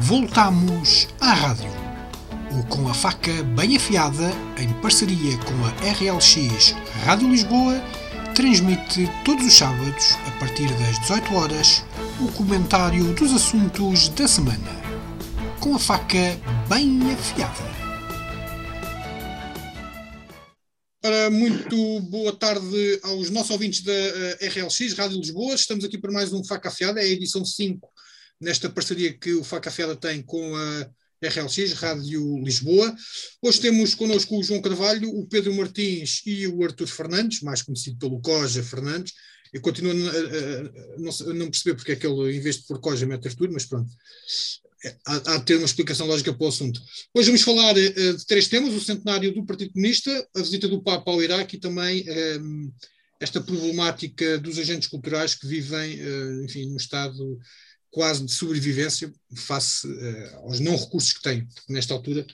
Voltamos à rádio. O Com a Faca Bem Afiada, em parceria com a RLX Rádio Lisboa, transmite todos os sábados, a partir das 18 horas, o comentário dos assuntos da semana. Com a faca bem afiada. Muito boa tarde aos nossos ouvintes da uh, RLX, Rádio Lisboa. Estamos aqui para mais um Faca Afiada, é a edição 5 nesta parceria que o Faca Afiada tem com a RLX, Rádio Lisboa. Hoje temos connosco o João Carvalho, o Pedro Martins e o Artur Fernandes, mais conhecido pelo Coja Fernandes. Eu continuo a, a, a, não, a não, perceber porque é que ele, em vez de por Coja, mete Artur, mas pronto. É, há, há, de ter uma explicação lógica para o assunto. Hoje vamos falar uh, de três temas: o centenário do Partido Comunista, a visita do Papa ao Iraque e também um, ehm, esta problemática dos agentes culturais que vivem, uh, enfim, num estado quase de sobrevivência face uh, aos não recursos que têm, porque nesta altura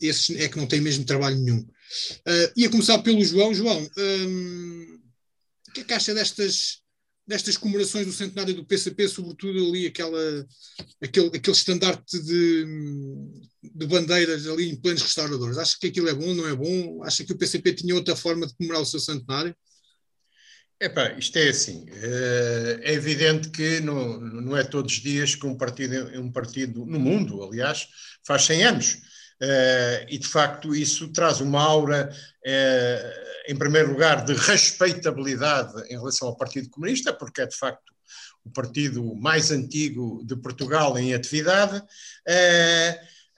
esses é que não têm mesmo trabalho nenhum. Uh, ia começar pelo João. João, um, o que é que acha destas, destas comemorações do centenário do PCP, sobretudo ali aquela, aquele, aquele estandarte de, de bandeiras ali em plenos restauradores? Acha que aquilo é bom, não é bom? Acha que o PCP tinha outra forma de comemorar o seu centenário? Epá, isto é assim, eh, é evidente que não, não é todos os dias que um partido, um partido no mundo, aliás, faz 100 anos. Eh, e de facto isso traz uma aura, eh, em primeiro lugar, de respeitabilidade em relação ao Partido Comunista, porque é de facto o partido mais antigo de Portugal em atividade.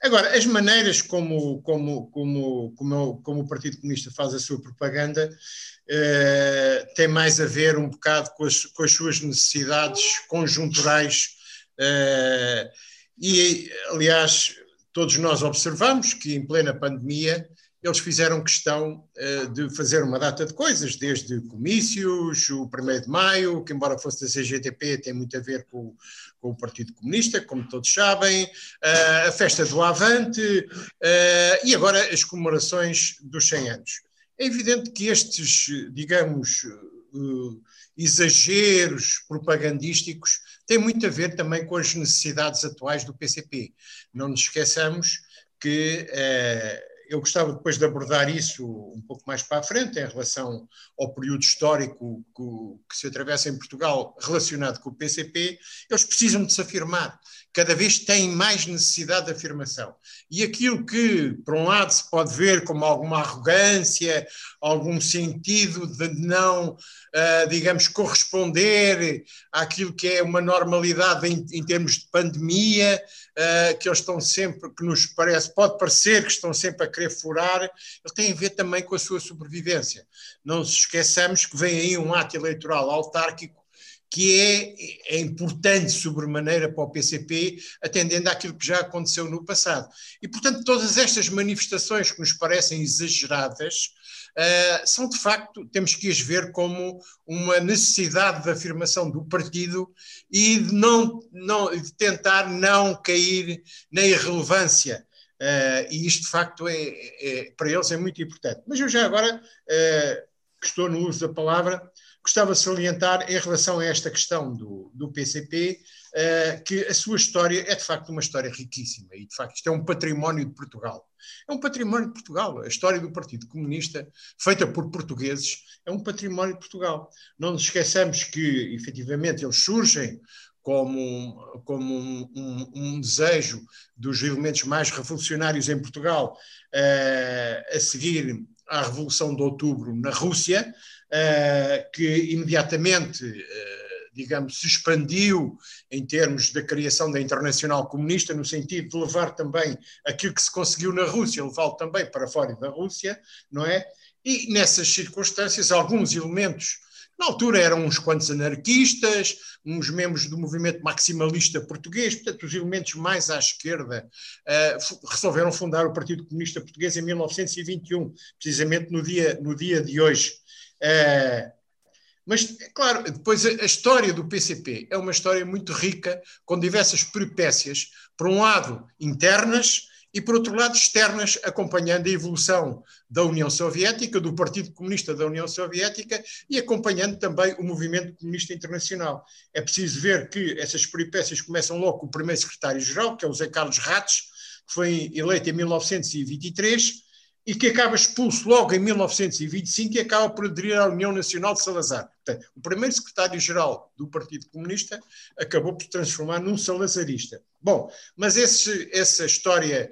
Agora, as maneiras como, como, como, como, como o Partido Comunista faz a sua propaganda uh, tem mais a ver um bocado com as, com as suas necessidades conjunturais. Uh, e, aliás, todos nós observamos que em plena pandemia eles fizeram questão uh, de fazer uma data de coisas, desde comícios, o 1 de maio, que embora fosse da CGTP, tem muito a ver com, com o Partido Comunista, como todos sabem, uh, a festa do Avante uh, e agora as comemorações dos 100 anos. É evidente que estes, digamos, exageros propagandísticos têm muito a ver também com as necessidades atuais do PCP. Não nos esqueçamos que eu gostava depois de abordar isso um pouco mais para a frente, em relação ao período histórico que, se atravessa em Portugal relacionado com o PCP. Eles precisam de se afirmar, cada vez têm mais necessidade de afirmação. E aquilo que, por um lado, se pode ver como alguma arrogância, algum sentido de não, uh, digamos, corresponder àquilo que é uma normalidade em, termos de pandemia, uh, que eles estão sempre, que nos parece, pode parecer que estão sempre a querer furar, ele tem a ver também com a sua sobrevivência. Não se esqueçamos que vem aí um ato eleitoral autárquico que é, é, importante sobremaneira para o PCP, atendendo àquilo que já aconteceu no passado. E, portanto, todas estas manifestações que nos parecem exageradas, uh, são de facto, temos que as ver como uma necessidade de afirmação do partido e de, não, não, de tentar não cair na irrelevância. Uh, e isto, de facto, é, é, para eles é muito importante. Mas eu já agora, uh, que estou no uso da palavra, gostava de salientar em relação a esta questão do, do PCP, uh, eh, que a sua história é de facto uma história riquíssima e de facto isto é um património de Portugal. É um património de Portugal. A história do Partido Comunista, feita por portugueses, é um património de Portugal. Não nos esqueçamos que, efetivamente, eles surgem como, como um, um, um, desejo dos elementos mais revolucionários em Portugal uh, a seguir à Revolução de Outubro na Rússia, uh, que imediatamente, uh, digamos, se expandiu em termos da criação da Internacional Comunista, no sentido de levar também aquilo que se conseguiu na Rússia, levá-lo também para fora da Rússia, não é? E nessas circunstâncias, alguns elementos na altura eram uns quantos anarquistas, uns membros do movimento maximalista português, portanto, os elementos mais à esquerda uh, resolveram fundar o Partido Comunista Português em 1921, precisamente no dia, no dia de hoje. Uh, mas, claro, depois a, a, história do PCP é uma história muito rica, com diversas peripécias, por um lado, internas e, por outro lado, externas, acompanhando a evolução da União Soviética, do Partido Comunista da União Soviética e acompanhando também o movimento comunista internacional. É preciso ver que essas peripécias começam logo com o primeiro secretário-geral, que é o Zé Carlos Rates, que foi eleito em 1923 e que acaba expulso logo em 1925 e acaba por aderir à União Nacional de Salazar. Portanto, o primeiro secretário-geral do Partido Comunista acabou por se transformar num salazarista. Bom, mas esse, essa história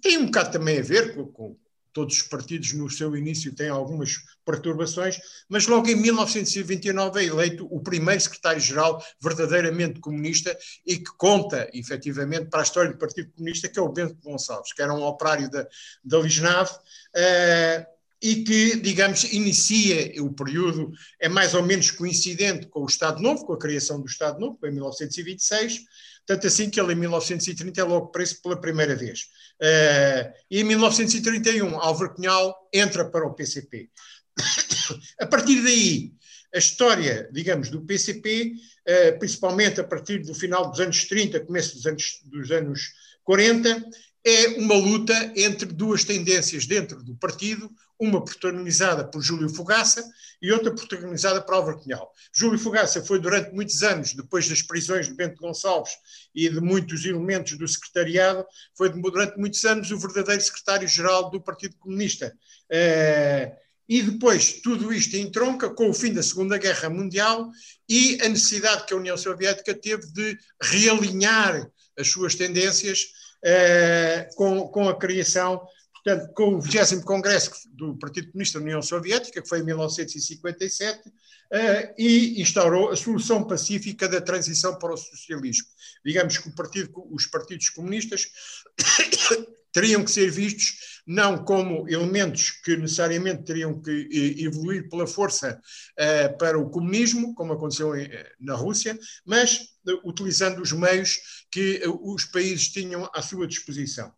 tem um bocado também a ver com, com todos os partidos no seu início têm algumas perturbações, mas logo em 1929 é eleito o primeiro secretário-geral verdadeiramente comunista e que conta, efetivamente, para a história do Partido Comunista, que é o Bento Gonçalves, que era um operário da, da Lisnave, uh, e que, digamos, inicia o período, é mais ou menos coincidente com o Estado Novo, com a criação do Estado Novo, em 1926, tanto assim que ele em 1930 é logo preso pela primeira vez. Uh, e em 1931, Álvaro Cunhal entra para o PCP. a partir daí, a história, digamos, do PCP, uh, eh, principalmente a partir do final dos anos 30, começo dos anos, dos anos 40, é uma luta entre duas tendências dentro do partido, uma protagonizada por Júlio Fogaça e outra protagonizada por Álvaro Cunhal. Júlio Fogaça foi durante muitos anos, depois das prisões de Bento Gonçalves e de muitos elementos do secretariado, foi durante muitos anos o verdadeiro secretário-geral do Partido Comunista. Uh, e depois tudo isto entronca com o fim da Segunda Guerra Mundial e a necessidade que a União Soviética teve de realinhar as suas tendências com, com a criação portanto, com o 20 Congresso do Partido Comunista da União Soviética, que foi em 1957, uh, eh, e instaurou a solução pacífica da transição para o socialismo. Digamos que partido, os partidos comunistas teriam que ser vistos não como elementos que necessariamente teriam que eh, evoluir pela força uh, para o comunismo, como aconteceu em, na Rússia, mas utilizando os meios que os países tinham à sua disposição.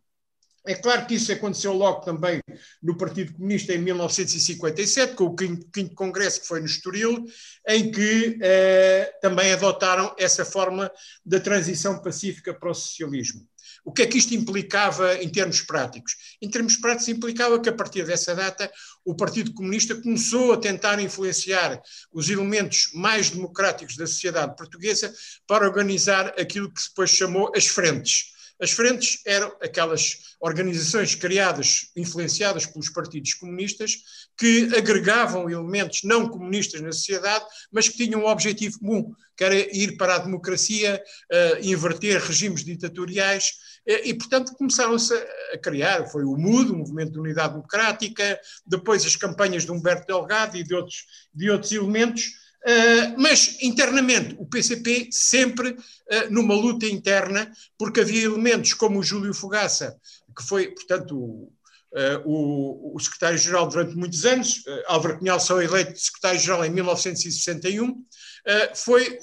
É claro que isso aconteceu logo também no Partido Comunista em 1957, com o 5 Congresso que foi no Estoril, em que eh, também adotaram essa forma da transição pacífica para o socialismo. O que é que isto implicava em termos práticos? Em termos práticos, implicava que a partir dessa data o Partido Comunista começou a tentar influenciar os elementos mais democráticos da sociedade portuguesa para organizar aquilo que depois chamou as frentes as frentes eram aquelas organizações criadas, influenciadas pelos partidos comunistas, que agregavam elementos não comunistas na sociedade, mas que tinham um objetivo comum, que era ir para a democracia, uh, inverter regimes ditatoriais, e, portanto, começaram-se a, a criar. Foi o MUD, o Movimento de Unidade Democrática, depois as campanhas de Humberto Delgado e de outros, de outros elementos Uh, mas internamente o PCP sempre uh, numa luta interna, porque havia elementos como o Júlio Fogaça, que foi, portanto, o, uh, o, o secretário-geral durante muitos anos, Álvaro Cunhal só eleito secretário-geral em 1961, foi,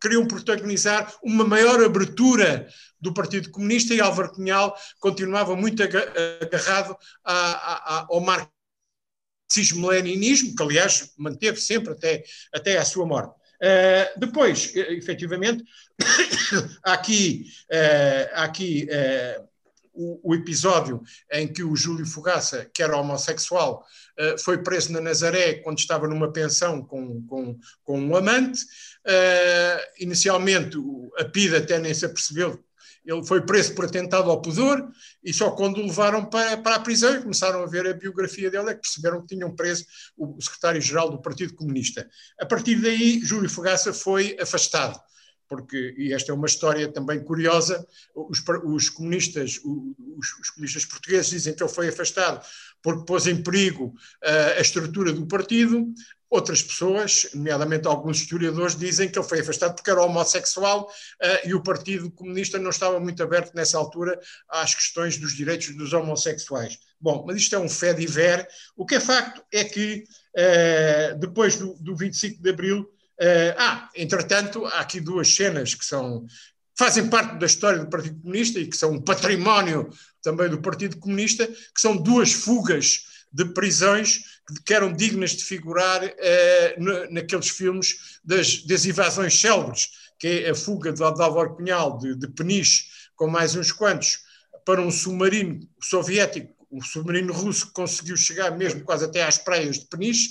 queriam protagonizar uma maior abertura do Partido Comunista e Álvaro Cunhal continuava muito agarrado a, a, ao marco cismo-leninismo, que aliás manteve sempre até, até à sua morte. Uh, depois, efetivamente, há aqui, uh, aqui uh, o, o, episódio em que o Júlio Fogaça, que era homossexual, foi preso na Nazaré quando estava numa pensão com, com, com um amante. inicialmente, a PIDA até nem se apercebeu ele foi preso por atentado ao pudor e só quando o levaram para, para a prisão e começaram a ver a biografia dele é que perceberam que tinham preso o secretário-geral do Partido Comunista. A partir daí, Júlio Fogaça foi afastado porque, e esta é uma história também curiosa, os, os comunistas, os, os, comunistas portugueses dizem que ele foi afastado porque pôs em perigo uh, a estrutura do partido, Outras pessoas, nomeadamente alguns historiadores, dizem que ele foi afastado porque era homossexual uh, e o Partido Comunista não estava muito aberto nessa altura às questões dos direitos dos homossexuais. Bom, mas isto é um fé de ver. O que é facto é que uh, depois do, do 25 de Abril, uh, ah, entretanto, há aqui duas cenas que são fazem parte da história do Partido Comunista e que são um património também do Partido Comunista, que são duas fugas de prisões que eram dignas de figurar eh, naqueles filmes das, das invasões célebres, que é a fuga de Álvaro Cunhal de, de Peniche, com mais uns quantos, para um submarino soviético, o submarino russo que conseguiu chegar mesmo quase até às praias de Peniche,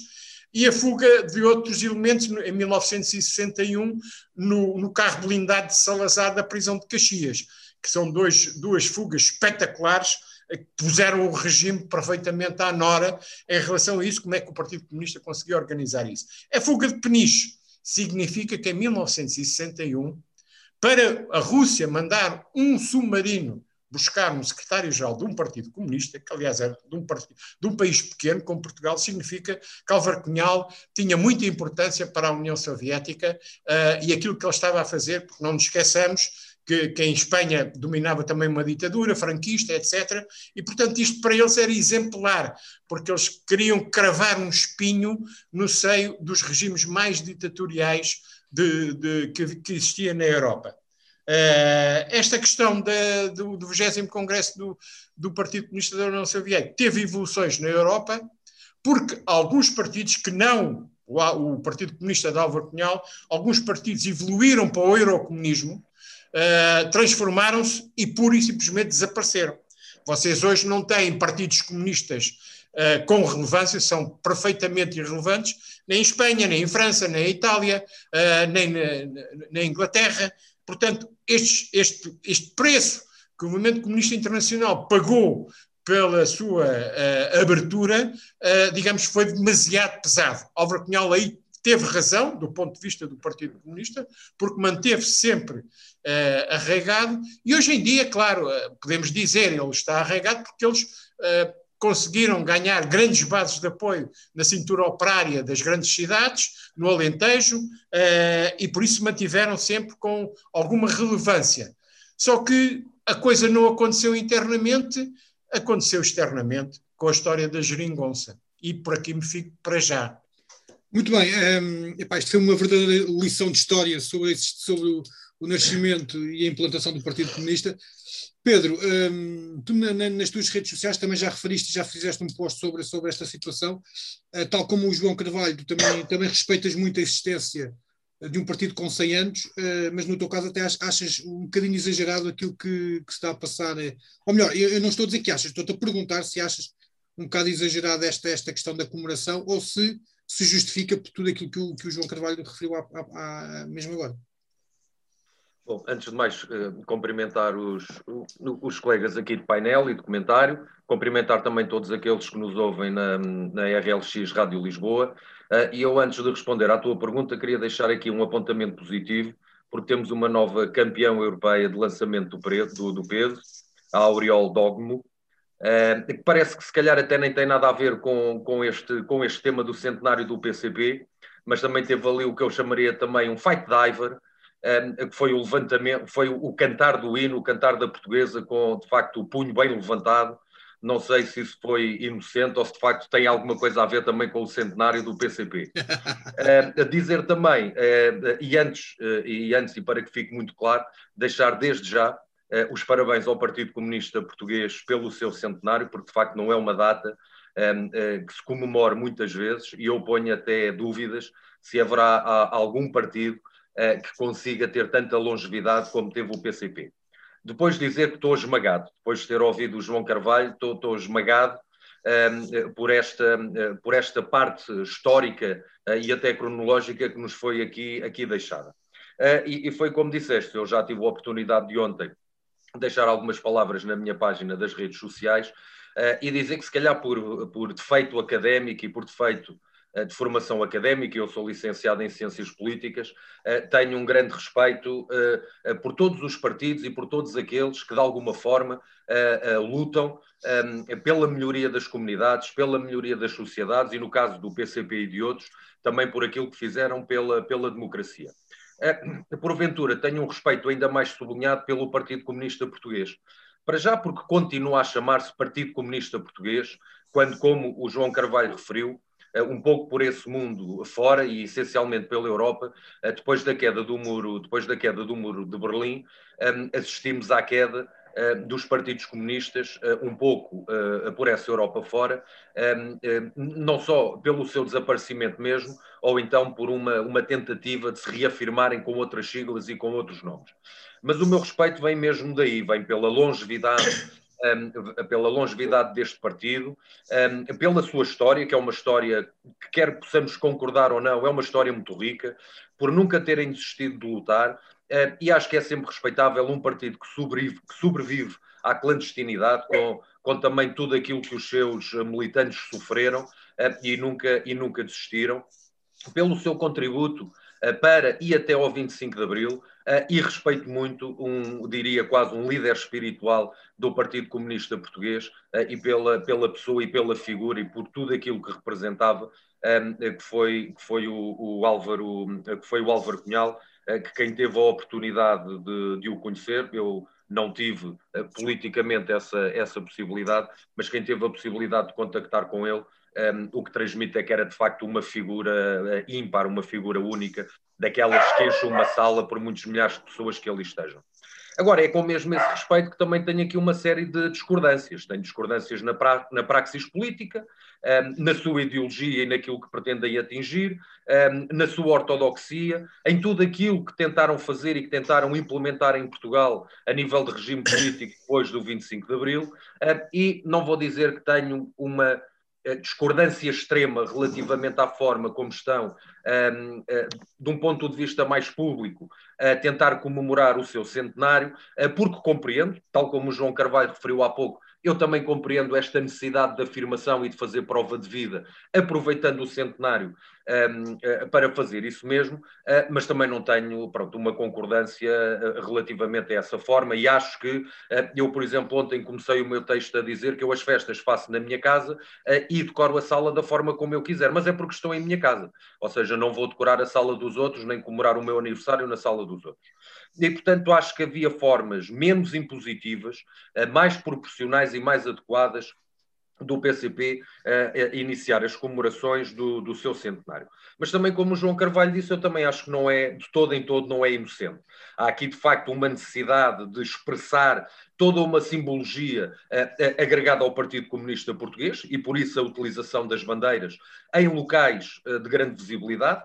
e a fuga de outros elementos em 1961 no, no carro blindado de Salazar da prisão de Caxias, que são dois, duas fugas espetaculares que puseram o regime perfeitamente à nora em relação a isso, como é que o Partido Comunista conseguiu organizar isso. A fuga de Peniche significa que em 1961, para a Rússia mandar um submarino buscar um secretário-geral de um partido comunista, que aliás era de um, partido, de um país pequeno como Portugal, significa que Álvaro Cunhal tinha muita importância para a União Soviética uh, e aquilo que ele estava a fazer, porque não nos esqueçamos que, que, em Espanha dominava também uma ditadura franquista, etc. E, portanto, isto para eles era exemplar, porque eles queriam cravar um espinho no seio dos regimes mais ditatoriais de, de, que, que existia na Europa. Uh, esta questão do, do 20 Congresso do, do Partido Comunista da União Soviética teve evoluções na Europa, porque alguns partidos que não, o, o Partido Comunista de Álvaro Cunhal, alguns partidos evoluíram para o eurocomunismo, uh, transformaram-se e pura e simplesmente desapareceram. Vocês hoje não têm partidos comunistas uh, com relevância, são perfeitamente irrelevantes, nem em Espanha, nem em França, nem em Itália, uh, nem na, na, Inglaterra. Portanto, este, este, este preço que o movimento comunista internacional pagou pela sua uh, abertura, uh, digamos, foi demasiado pesado. Álvaro Cunhal aí teve razão, do ponto de vista do Partido Comunista, porque manteve sempre uh, arraigado, e hoje em dia, claro, podemos dizer ele está arraigado porque eles conseguiram ganhar grandes bases de apoio na cintura operária das grandes cidades, no Alentejo, e por isso mantiveram sempre com alguma relevância. Só que a coisa não aconteceu internamente, aconteceu externamente, com a história da geringonça. E por aqui me fico para já. Muito bem, um, ehm, epá, isto foi uma verdadeira lição de história sobre, sobre o, nascimento e a implantação do Partido Comunista. Pedro, um, ehm, tu na, na, nas tuas redes sociais também já referiste, já fizeste um post sobre, sobre esta situação, uh, tal como o João Carvalho, tu também, também respeitas muito a existência de um partido com 100 anos, uh, mas no teu caso até achas um bocadinho exagerado aquilo que, que se está a passar. Uh, ou melhor, eu, eu, não estou a dizer que achas, estou-te a perguntar se achas um bocado exagerado esta, esta questão da comemoração ou se se justifica por tudo aquilo que o, que o João Carvalho referiu há, há, há, mesmo agora. Bom, antes de mais, uh, cumprimentar os, os colegas aqui de painel e de comentário, cumprimentar também todos aqueles que nos ouvem na, na RLX Rádio Lisboa. Uh, e eu, antes de responder à tua pergunta, queria deixar aqui um apontamento positivo, porque temos uma nova campeã europeia de lançamento do, do, do peso, a Aureol Dogmo, Uh, parece que se calhar até nem tem nada a ver com, com, este, com este tema do centenário do PCP, mas também teve ali o que eu chamaria também um fight diver, que foi o levantamento, foi o, cantar do hino, o cantar da portuguesa com de facto o punho bem levantado. Não sei se isso foi inocente ou se de facto tem alguma coisa a ver também com o centenário do PCP. uh, dizer também, uh, e, antes, uh, e antes, e para que fique muito claro, deixar desde já eh, os parabéns ao Partido Comunista Português pelo seu centenário, porque de facto não é uma data eh, que se comemora muitas vezes, e eu ponho até dúvidas se haverá algum partido eh, que consiga ter tanta longevidade como teve o PCP. Depois de dizer que estou esmagado, depois de ter ouvido o João Carvalho, estou, estou esmagado ehm, por, esta, por esta parte histórica e até cronológica que nos foi aqui, aqui deixada. e, e foi como disseste, eu já tive a oportunidade de ontem deixar algumas palavras na minha página das redes sociais uh, e dizer que, se calhar, por, por defeito académico e por defeito uh, de formação académica, eu sou licenciado em Ciências Políticas, uh, tenho um grande respeito por todos os partidos e por todos aqueles que, de alguma forma, lutam pela melhoria das comunidades, pela melhoria das sociedades e, no caso do PCP e de outros, também por aquilo que fizeram pela, pela democracia. Porventura tenho um respeito ainda mais sublinhado pelo Partido Comunista Português. Para já, porque continua a chamar-se Partido Comunista Português, quando, como o João Carvalho referiu, um pouco por esse mundo fora e essencialmente pela Europa, é, depois da queda do muro, depois da queda do muro de Berlim, assistimos à queda dos partidos comunistas, um pouco por essa Europa fora, não só pelo seu desaparecimento mesmo, ou então por uma, uma tentativa de se reafirmarem com outras siglas e com outros nomes. Mas o meu respeito vem mesmo daí, vem pela longevidade um, pela longevidade deste partido, um, pela sua história, que é uma história que, quer possamos concordar ou não, é uma história muito rica, por nunca terem desistido de lutar, uh, e acho que é sempre respeitável um partido que sobrevive, que sobrevive à clandestinidade, com, com também tudo aquilo que os seus militantes sofreram e, nunca, e nunca desistiram, pelo seu contributo para e até ao 25 de Abril, Uh, e respeito muito, um, diria quase um líder espiritual do Partido Comunista Português uh, e pela, pela pessoa e pela figura e por tudo aquilo que representava, que foi, que foi o, o, Álvaro, que foi o Álvaro Cunhal, que quem teve a oportunidade de, de o conhecer, eu não tive politicamente essa, essa possibilidade, mas quem teve a possibilidade de contactar com ele um, o que transmite é que era de facto uma figura uh, ímpar, uma figura única, daquelas que enchem uma sala por muitos milhares de pessoas que ali estejam. Agora, é com mesmo esse respeito que também tenho aqui uma série de discordâncias. Tenho discordâncias na, pra, na praxis política, um, na sua ideologia e naquilo que pretendem atingir, um, na sua ortodoxia, em tudo aquilo que tentaram fazer e que tentaram implementar em Portugal a nível de regime político depois do 25 de Abril. Um, e não vou dizer que tenho uma discordância extrema relativamente à forma como estão, um, uh, de um ponto de vista mais público, a tentar comemorar o seu centenário, uh, porque compreendo, tal como o João Carvalho referiu há pouco, eu também compreendo esta necessidade de afirmação e de fazer prova de vida, aproveitando o centenário para fazer isso mesmo, uh, mas também não tenho pronto, uma concordância uh, relativamente a essa forma e acho que eu, por exemplo, ontem comecei o meu texto a dizer que eu as festas faço na minha casa e decoro a sala da forma como eu quiser, mas é porque estou em minha casa, ou seja, não vou decorar a sala dos outros nem comemorar o meu aniversário na sala dos outros. E, portanto, acho que havia formas menos impositivas, mais proporcionais e mais adequadas do PCP uh, iniciar as comemorações do, do, seu centenário. Mas também, como o João Carvalho disse, eu também acho que não é, de todo em todo, não é inocente. Há aqui, de facto, uma necessidade de expressar toda uma simbologia uh, agregada ao Partido Comunista Português e, por isso, a utilização das bandeiras em locais uh, de grande visibilidade.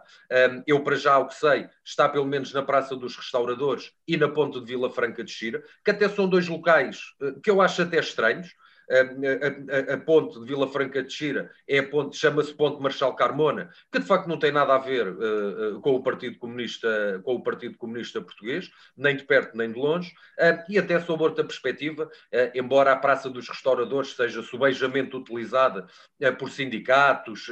eu, para já, o que sei, está pelo menos na Praça dos Restauradores e na Ponte de Vila Franca de Xira, que até são dois locais que eu acho até estranhos, a, a, a, ponte de Vila Franca de Xira é a ponte, chama-se Ponte Marchal Carmona, que de facto não tem nada a ver uh, uh, com o Partido Comunista, com o Partido Comunista Português, nem de perto nem de longe, uh, e até sob outra perspectiva, embora a Praça dos Restauradores seja subejamente utilizada por sindicatos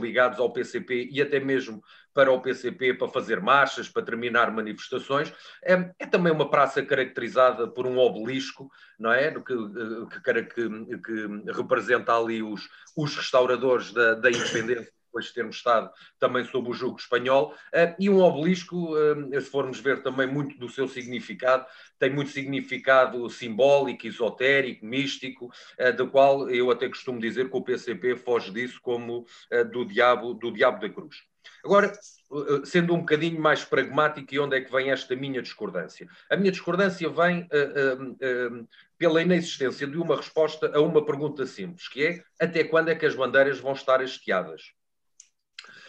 ligados ao PCP e até mesmo para o PCP para fazer marchas, para terminar manifestações. É, é também uma praça caracterizada por um obelisco, não é? Que, que, que, que representa ali os, os restauradores da, da independência depois de termos estado também sob o jugo espanhol, eh, e um obelisco, eh, se formos ver também muito do seu significado, tem muito significado simbólico, esotérico, místico, eh, do qual eu até costumo dizer que o PCP foge disso como do diabo, do diabo da cruz. Agora, eh, sendo um bocadinho mais pragmático, e onde é que vem esta minha discordância? A minha discordância vem uh, uh, uh, pela inexistência de uma resposta a uma pergunta simples, que é até quando é que as bandeiras vão estar hasteadas?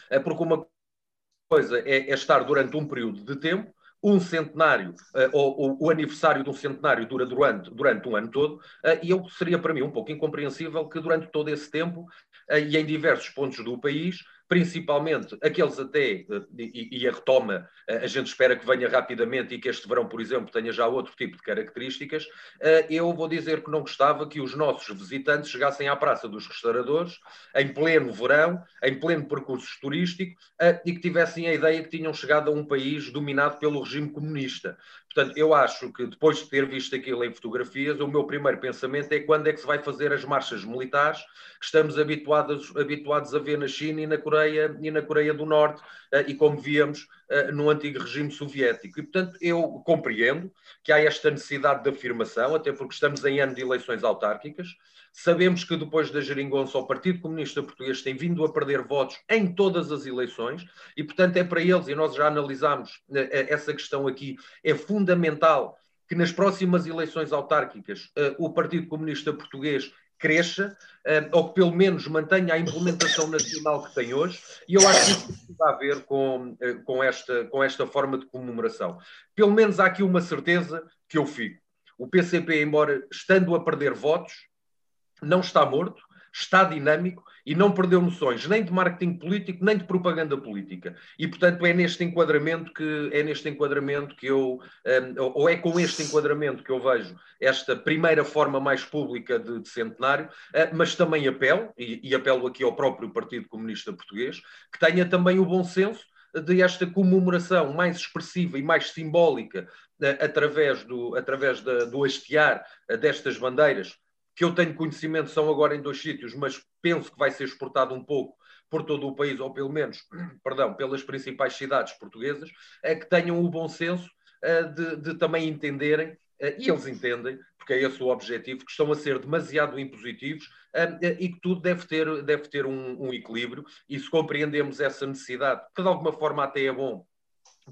É porque uma coisa é, é estar durante um período de tempo, um centenário, ou, o aniversário de um centenário dura durante, durante um ano todo, e eu seria para mim um pouco incompreensível que durante todo esse tempo, e em diversos pontos do país, principalmente aqueles até, eh, e, a retoma, eh, a gente espera que venha rapidamente e que este verão, por exemplo, tenha já outro tipo de características, eh, eu vou dizer que não gostava que os nossos visitantes chegassem à Praça dos Restauradores em pleno verão, em pleno percurso turístico, e que tivessem a ideia que tinham chegado a um país dominado pelo regime comunista. Portanto, eu acho que depois de ter visto aquilo em fotografias, o meu primeiro pensamento é quando é que se vai fazer as marchas militares que estamos habituados, habituados a ver na China e na Coreia, e na Coreia do Norte, eh, e como víamos no antigo regime soviético. E, portanto, eu compreendo que há esta necessidade de afirmação, até porque estamos em ano de eleições autárquicas, Sabemos que depois da geringonça o Partido Comunista Português tem vindo a perder votos em todas as eleições e, portanto, é para eles, e nós já analisámos eh, eh, essa questão aqui, é fundamental que nas próximas eleições autárquicas eh, o Partido Comunista Português cresça, ou que pelo menos mantenha a implementação nacional que tem hoje, e eu acho que isso tem a ver com, com, esta, com esta forma de comemoração. Pelo menos há aqui uma certeza que eu fico O PCP, embora estando a perder votos, não está morto, está dinâmico e não perdeu noções nem de marketing político nem de propaganda política. E portanto é neste enquadramento que é neste enquadramento que eu um, ou é com este enquadramento que eu vejo esta primeira forma mais pública de, de centenário, uh, mas também apelo e, e apelo aqui ao próprio Partido Comunista Português que tenha também o bom senso de esta comemoração mais expressiva e mais simbólica uh, através do, através da, do hastear uh, destas bandeiras que eu tenho conhecimento são agora em dois sítios, mas penso que vai ser exportado um pouco por todo o país, ou pelo menos, perdão, pelas principais cidades portuguesas, é que tenham o bom senso uh, de, de, também entenderem, uh, e eles entendem, porque é esse o objetivo, que estão a ser demasiado impositivos uh, e que tudo deve ter, deve ter um, um equilíbrio, e se compreendemos essa necessidade, que de alguma forma até é bom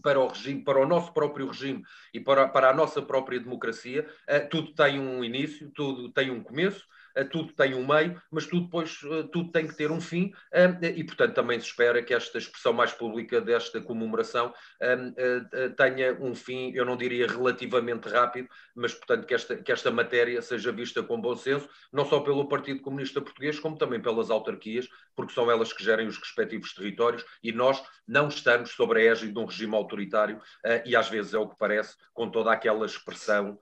para o regime, para o nosso próprio regime e para, para a nossa própria democracia, uh, tudo tem um início, tudo tem um começo, tudo tem um meio, mas tudo depois uh, tudo tem que ter um fim. E portanto também se espera que esta expressão mais pública desta comemoração tenha um fim, eu não diria relativamente rápido, mas portanto que esta, que esta matéria seja vista com bom senso, não só pelo Partido Comunista Português, como também pelas autarquias, porque são elas que gerem os respectivos territórios e nós não estamos sobre a égide de um regime autoritário e às vezes é o que parece, com toda aquela expressão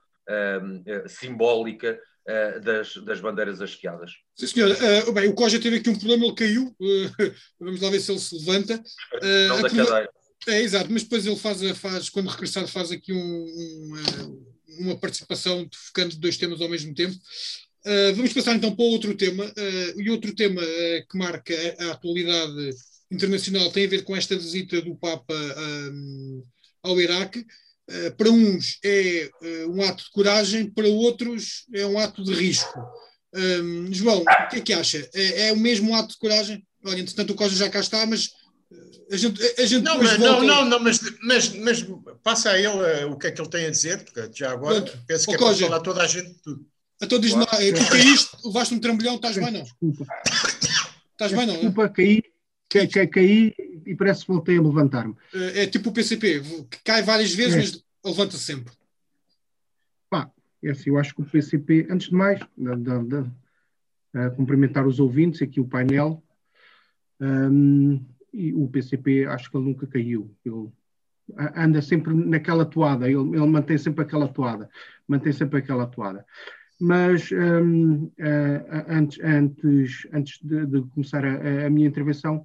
simbólica uh, das, das bandeiras hasteadas. Sim, senhor. Uh, bem, o Coja teve aqui um problema, ele caiu. Uh, vamos lá ver se ele se levanta. Uh, da cadeira. É, exato, mas depois ele faz, faz quando regressar, faz aqui um, um, uma participação focando dois temas ao mesmo tempo. Uh, vamos passar então para outro tema. Uh, e outro tema uh, que marca a, a, atualidade internacional tem a ver com esta visita do Papa um, ao Iraque. Para uns é um ato de coragem, para outros é um ato de risco. Um, João, o que é que acha? É, é, o mesmo ato de coragem? Olha, entretanto o Costa já cá está, mas a gente, a gente não, mas, volta... não, não, não, mas, mas, mas passa a ele o que é que ele tem a dizer, porque já agora Pronto. penso que é para falar toda a gente tudo. Então diz-me lá, tu caíste, levaste um trambolhão, estás bem não? Desculpa. Estás bem não? Desculpa, caí, caí, caí e parece que voltei a levantar-me. É, é tipo o PCP, que cai várias vezes, é. mas levanta -se sempre. Pá, é assim, eu acho que o PCP, antes de mais, da, da, da, cumprimentar os ouvintes, aqui o painel, um, e o PCP acho que ele nunca caiu. Ele anda sempre naquela toada, ele, ele mantém sempre aquela toada, mantém sempre aquela toada. Mas um, uh, antes, antes, antes de, de começar a, a, minha intervenção,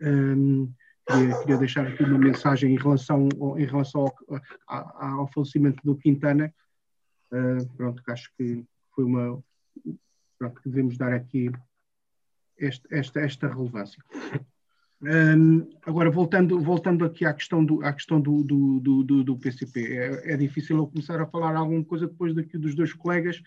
um, queria, queria, deixar aqui uma mensagem em relação, em relação ao, ao, ao falecimento do Quintana. Uh, pronto, que acho que foi uma. Pronto, que devemos dar aqui esta, esta, relevância. Um, agora, voltando, voltando aqui à questão do, à questão do, do, do, do PCP, é, é, difícil eu começar a falar alguma coisa depois daqui dos dois colegas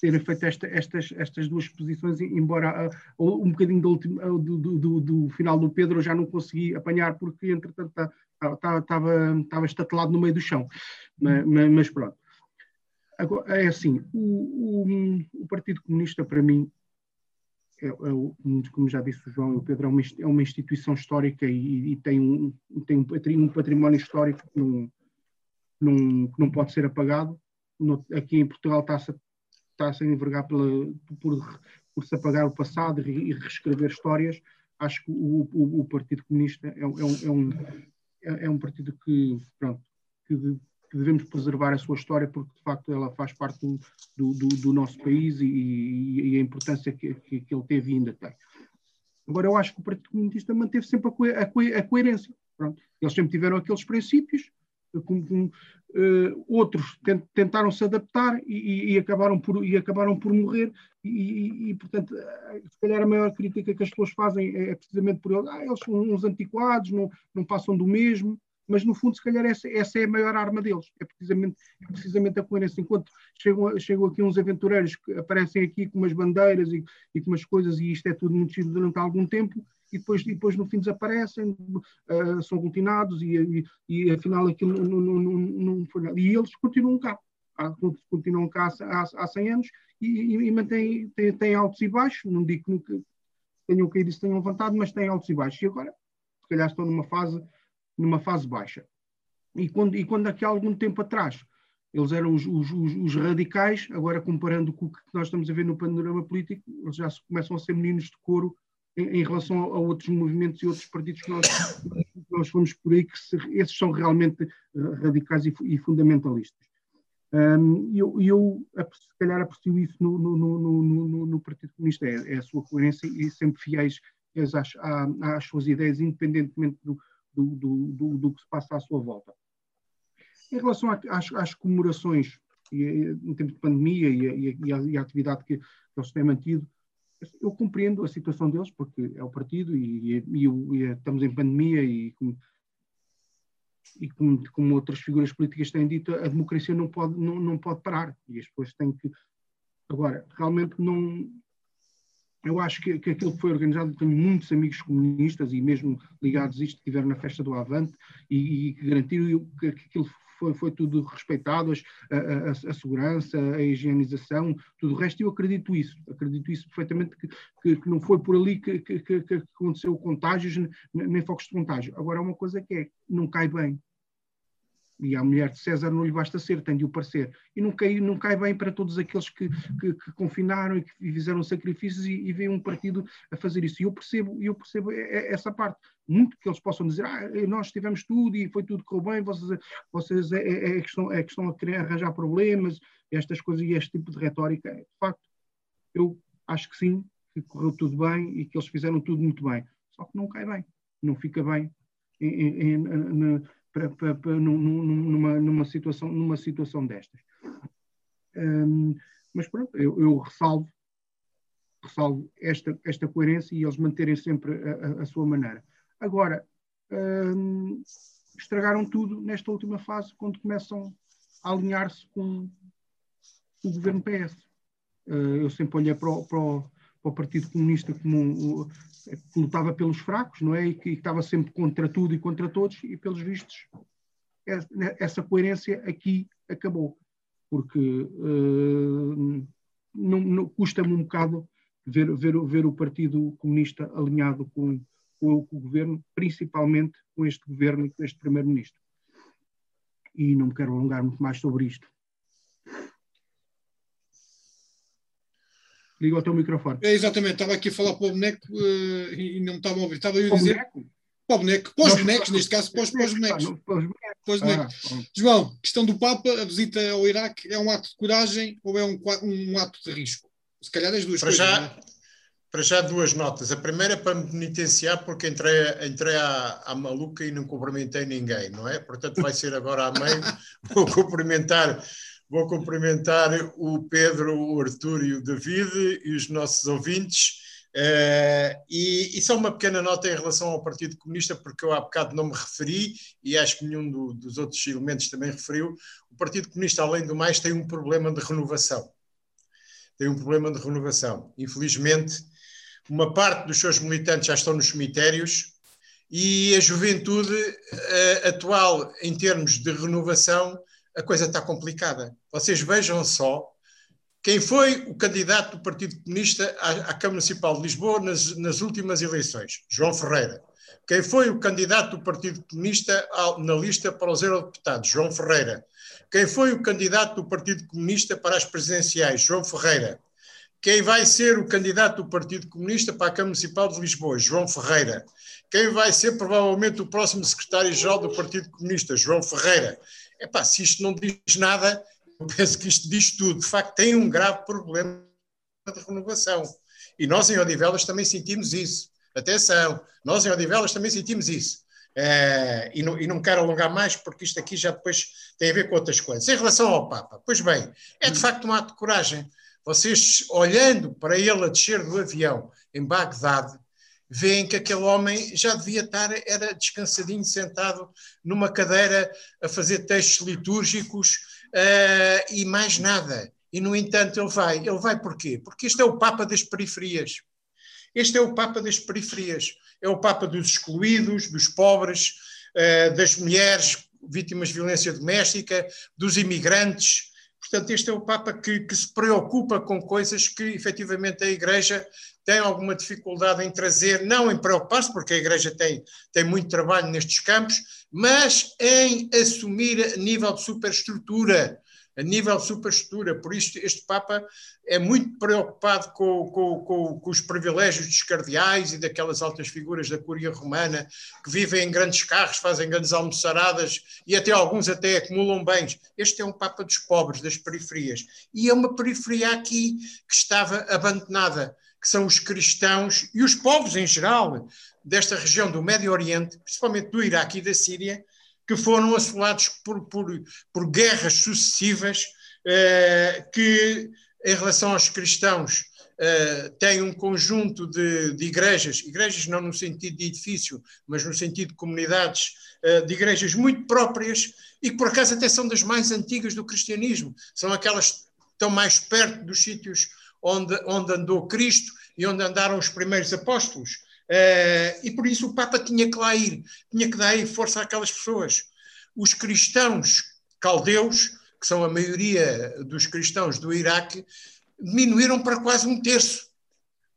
terem feito esta, estas, estas duas posições, embora uh, um bocadinho do, último, uh, do, do, do, final do Pedro eu já não consegui apanhar, porque entretanto estava tá, tá, estatelado no meio do chão. Mas, mas pronto. Agora, é assim, o, o, o Partido Comunista, para mim, é, é, como já disse o João, o Pedro é uma, é uma instituição histórica e, e tem, um, tem um património histórico que não, não, que não pode ser apagado. No, aqui em Portugal está-se está -se a envergar pela, por, por se apagar o passado e, reescrever histórias. Acho que o, o, o Partido Comunista é, é, um, é, um, é um partido que, pronto, que que devemos preservar a sua história porque de facto ela faz parte do, do, do nosso país e, e, a importância que, que, ele teve e ainda tem. Agora, eu acho que o Partido Comunista manteve sempre a, co a, co a coerência. Pronto. Eles sempre tiveram aqueles princípios, com, com, uh, outros tentaram se adaptar e, e, acabaram por, e acabaram por morrer. E, portanto, eh, se calhar a maior crítica que as pessoas fazem é, é precisamente por eles. Ah, eles são uns antiquados, não, não passam do mesmo mas no fundo, se calhar, essa, essa é a maior arma deles, é precisamente, é precisamente a coerência. Enquanto chegam, chegam aqui uns aventureiros que aparecem aqui com umas bandeiras e, e com umas coisas, e isto é tudo muito durante algum tempo, e depois, e depois no fim desaparecem, uh, são rotinados, e, e, e, afinal aquilo não, não, não, não foi nada. E eles continuam cá, continuam cá há, há 100 anos e, e mantêm, têm, têm altos e baixos, não digo que nunca tenham caído e se tenham levantado, mas têm altos e baixos. E agora, se calhar estão numa fase numa fase baixa. E quando, e quando aqui há algum tempo atrás eles eram os, os, os, radicais, agora comparando com o que nós estamos a ver no panorama político, eles já começam a ser meninos de couro em, relação a, outros movimentos e outros partidos que nós, nós fomos por aí, que se, esses são realmente radicais e, e fundamentalistas. Um, eu, eu, se calhar, aprecio isso no, no, no, no Partido Comunista, é, é, a sua coerência e sempre fiéis, às, às, suas ideias, independentemente do, do, do, do, que se passa à sua volta. Em relação às, às comemorações, em termos de pandemia e, e, e a atividade que, que eles têm mantido, eu compreendo a situação deles, porque é o partido e, e, e estamos em pandemia e como, e como, como, outras figuras políticas têm dito, a democracia não pode, não, não pode parar e as pessoas têm que. Agora, realmente não. Eu acho que, que aquilo que foi organizado, tenho muitos amigos comunistas e mesmo ligados a isto, que estiveram na festa do Avante e, que garantiram que, que aquilo foi, foi tudo respeitado, a, a, a, segurança, a higienização, tudo o resto, e eu acredito isso, acredito isso perfeitamente, que, que, que não foi por ali que, que, que aconteceu contágios, nem focos de contágio. Agora, uma coisa que é, não cai bem, e à mulher de César não lhe basta ser, tem de o parecer. E não cai, não cai bem para todos aqueles que, que, que confinaram e que fizeram sacrifícios e, e veem um partido a fazer isso. E eu percebo, eu percebo essa parte. Muito que eles possam dizer, ah, nós tivemos tudo e foi tudo que correu bem, vocês, vocês é, é, é, questão, é questão a querer arranjar problemas, estas coisas e este tipo de retórica. De facto, eu acho que sim, que correu tudo bem e que eles fizeram tudo muito bem. Só que não cai bem, não fica bem em, em, em, para, para, para, numa, numa, situação, numa situação destas. Um, mas pronto, eu, eu, ressalvo, ressalvo esta, esta coerência e eles manterem sempre a, a, a sua maneira. Agora, um, estragaram tudo nesta última fase, quando começam a alinhar-se com o governo PS. Uh, eu sempre olhei para o, para o, para o Partido Comunista como um, que lutava pelos fracos, não é? E que, estava sempre contra tudo e contra todos, e pelos vistos, essa coerência aqui acabou. Porque uh, não, não custa-me um bocado ver, ver, ver o Partido Comunista alinhado com, com, com o governo, principalmente com este governo e com este Primeiro-Ministro. E não me quero alongar muito mais sobre isto. Liga o teu microfone. É, exatamente, estava aqui a falar para o boneco uh, e não me estava a ouvir. Estava eu a dizer. Para o boneco? Para os bonecos, neste caso, para os, para os bonecos. Para os bonecos. Ah, João, questão do Papa, a visita ao Iraque é um ato de coragem ou é um, um ato de risco? Se calhar as duas para coisas. Já, é? Para já duas notas. A primeira é para me penitenciar porque entrei, entrei à, à maluca e não cumprimentei ninguém, não é? Portanto, vai ser agora à meio. Vou cumprimentar Vou cumprimentar o Pedro, o Artur e o David e os nossos ouvintes. Uh, e, e, só uma pequena nota em relação ao Partido Comunista, porque eu há bocado não me referi, e acho que nenhum do, dos outros elementos também referiu. O Partido Comunista, além do mais, tem um problema de renovação. Tem um problema de renovação. Infelizmente, uma parte dos seus militantes já estão nos cemitérios e a juventude uh, atual, em termos de renovação, a coisa está complicada. Vocês vejam só quem foi o candidato do Partido Comunista à, à Câmara Municipal de Lisboa nas, nas, últimas eleições? João Ferreira. Quem foi o candidato do Partido Comunista na lista para os eurodeputados? João Ferreira. Quem foi o candidato do Partido Comunista para as presidenciais? João Ferreira. Quem vai ser o candidato do Partido Comunista para a Câmara Municipal de Lisboa? João Ferreira. Quem vai ser provavelmente o próximo secretário-geral do Partido Comunista? João Ferreira. Epá, se isto não diz nada, eu penso que isto diz tudo. De facto, tem um grave problema de renovação. E nós em Odivelas também sentimos isso. Atenção, nós em Odivelas também sentimos isso. É, e, não, e não quero alongar mais, porque isto aqui já depois tem a ver com outras coisas. Em relação ao Papa, pois bem, é de facto um ato de coragem. Vocês, olhando para ele a descer do avião em Bagdade, veem que aquele homem já devia estar, era descansadinho, sentado numa cadeira a fazer textos litúrgicos uh, e mais nada. E, no entanto, ele vai. Ele vai porquê? Porque este é o Papa das periferias. Este é o Papa das periferias. É o Papa dos excluídos, dos pobres, uh, das mulheres vítimas de violência doméstica, dos imigrantes. Portanto, este é o Papa que, que, se preocupa com coisas que efetivamente a Igreja tem alguma dificuldade em trazer, não em preocupar-se, porque a Igreja tem, tem muito trabalho nestes campos, mas em assumir a nível de superestrutura. A nível superestrutura. Por isso, este Papa é muito preocupado com, com, com, com, os privilégios dos cardeais e daquelas altas figuras da Cúria Romana que vivem em grandes carros, fazem grandes almoçaradas e até alguns até acumulam bens. Este é um Papa dos pobres, das periferias. E é uma periferia aqui que estava abandonada, que são os cristãos e os povos em geral desta região do Médio Oriente, principalmente do Iraque e da Síria, que foram assolados por, por, por guerras sucessivas eh, que, em relação aos cristãos, eh, têm um conjunto de, de, igrejas, igrejas não no sentido de edifício, mas no sentido de comunidades, eh, de igrejas muito próprias e que por acaso até são das mais antigas do cristianismo, são aquelas que estão mais perto dos sítios onde, onde andou Cristo e onde andaram os primeiros apóstolos. Uh, e por isso o Papa tinha que lá ir, tinha que dar força àquelas pessoas. Os cristãos caldeus, que são a maioria dos cristãos do Iraque, diminuíram para quase um terço.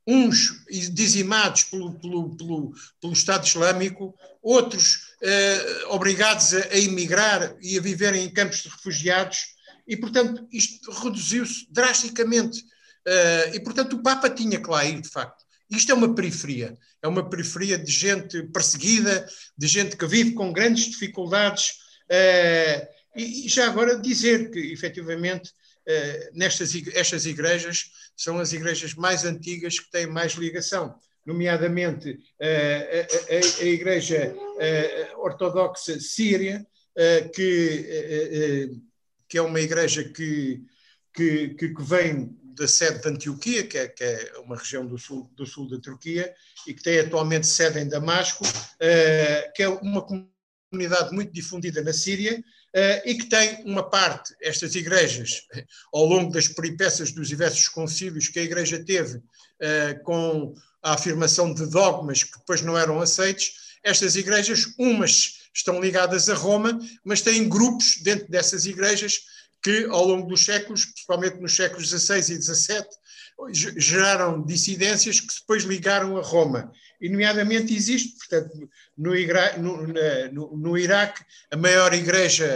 Uns dizimados pelo, pelo, pelo, pelo Estado Islâmico, outros uh, obrigados a, a emigrar e a viverem em campos de refugiados, e portanto isto reduziu-se drasticamente. Uh, e portanto o Papa tinha que lá ir, de facto. Isto é uma periferia, é uma periferia de gente perseguida, de gente que vive com grandes dificuldades. Uh, e, já agora dizer que, efetivamente, uh, nestas estas igrejas são as igrejas mais antigas que têm mais ligação, nomeadamente a, a, a, Igreja Ortodoxa Síria, que, que é uma igreja que, que, que vem da sede de Antioquia, que é, que é, uma região do sul, do sul da Turquia, e que tem atualmente sede em Damasco, uh, que é uma comunidade muito difundida na Síria, uh, e que tem uma parte, estas igrejas, ao longo das peripécias dos diversos concílios que a igreja teve, uh, com a afirmação de dogmas que depois não eram aceitos, estas igrejas, umas estão ligadas a Roma, mas têm grupos dentro dessas igrejas que ao longo dos séculos, principalmente nos séculos XVI e XVII, geraram dissidências que depois ligaram a Roma. E, nomeadamente, existe, portanto, no, no, no, no Iraque, a maior igreja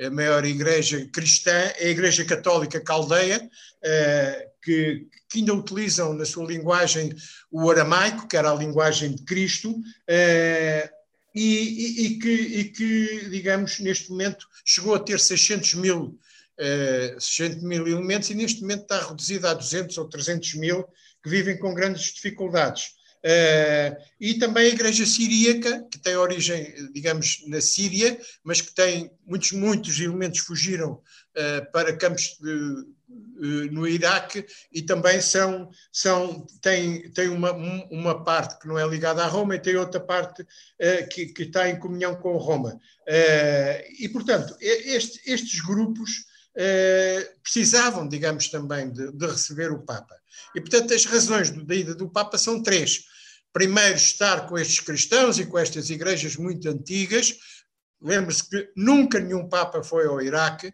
a maior igreja cristã é a Igreja Católica Caldeia, eh, que, que, ainda utilizam na sua linguagem o aramaico, que era a linguagem de Cristo, eh, e, e, que, e, que, digamos, neste momento chegou a ter 600 mil, uh, 600 mil elementos e neste momento está reduzida a 200 ou 300 mil que vivem com grandes dificuldades. Uh, e também a Igreja Siríaca, que tem origem, digamos, na Síria, mas que tem muitos, muitos elementos fugiram uh, para campos de, eh, no Iraque e também são, são tem, tem uma, uma parte que não é ligada a Roma e tem outra parte uh, que, que está em comunhão com Roma. Uh, e, portanto, este, estes grupos uh, precisavam, digamos, também de, de, receber o Papa. E, portanto, as razões da ida do Papa são três. Primeiro, estar com estes cristãos e com estas igrejas muito antigas. Lembre-se que nunca nenhum Papa foi ao Iraque,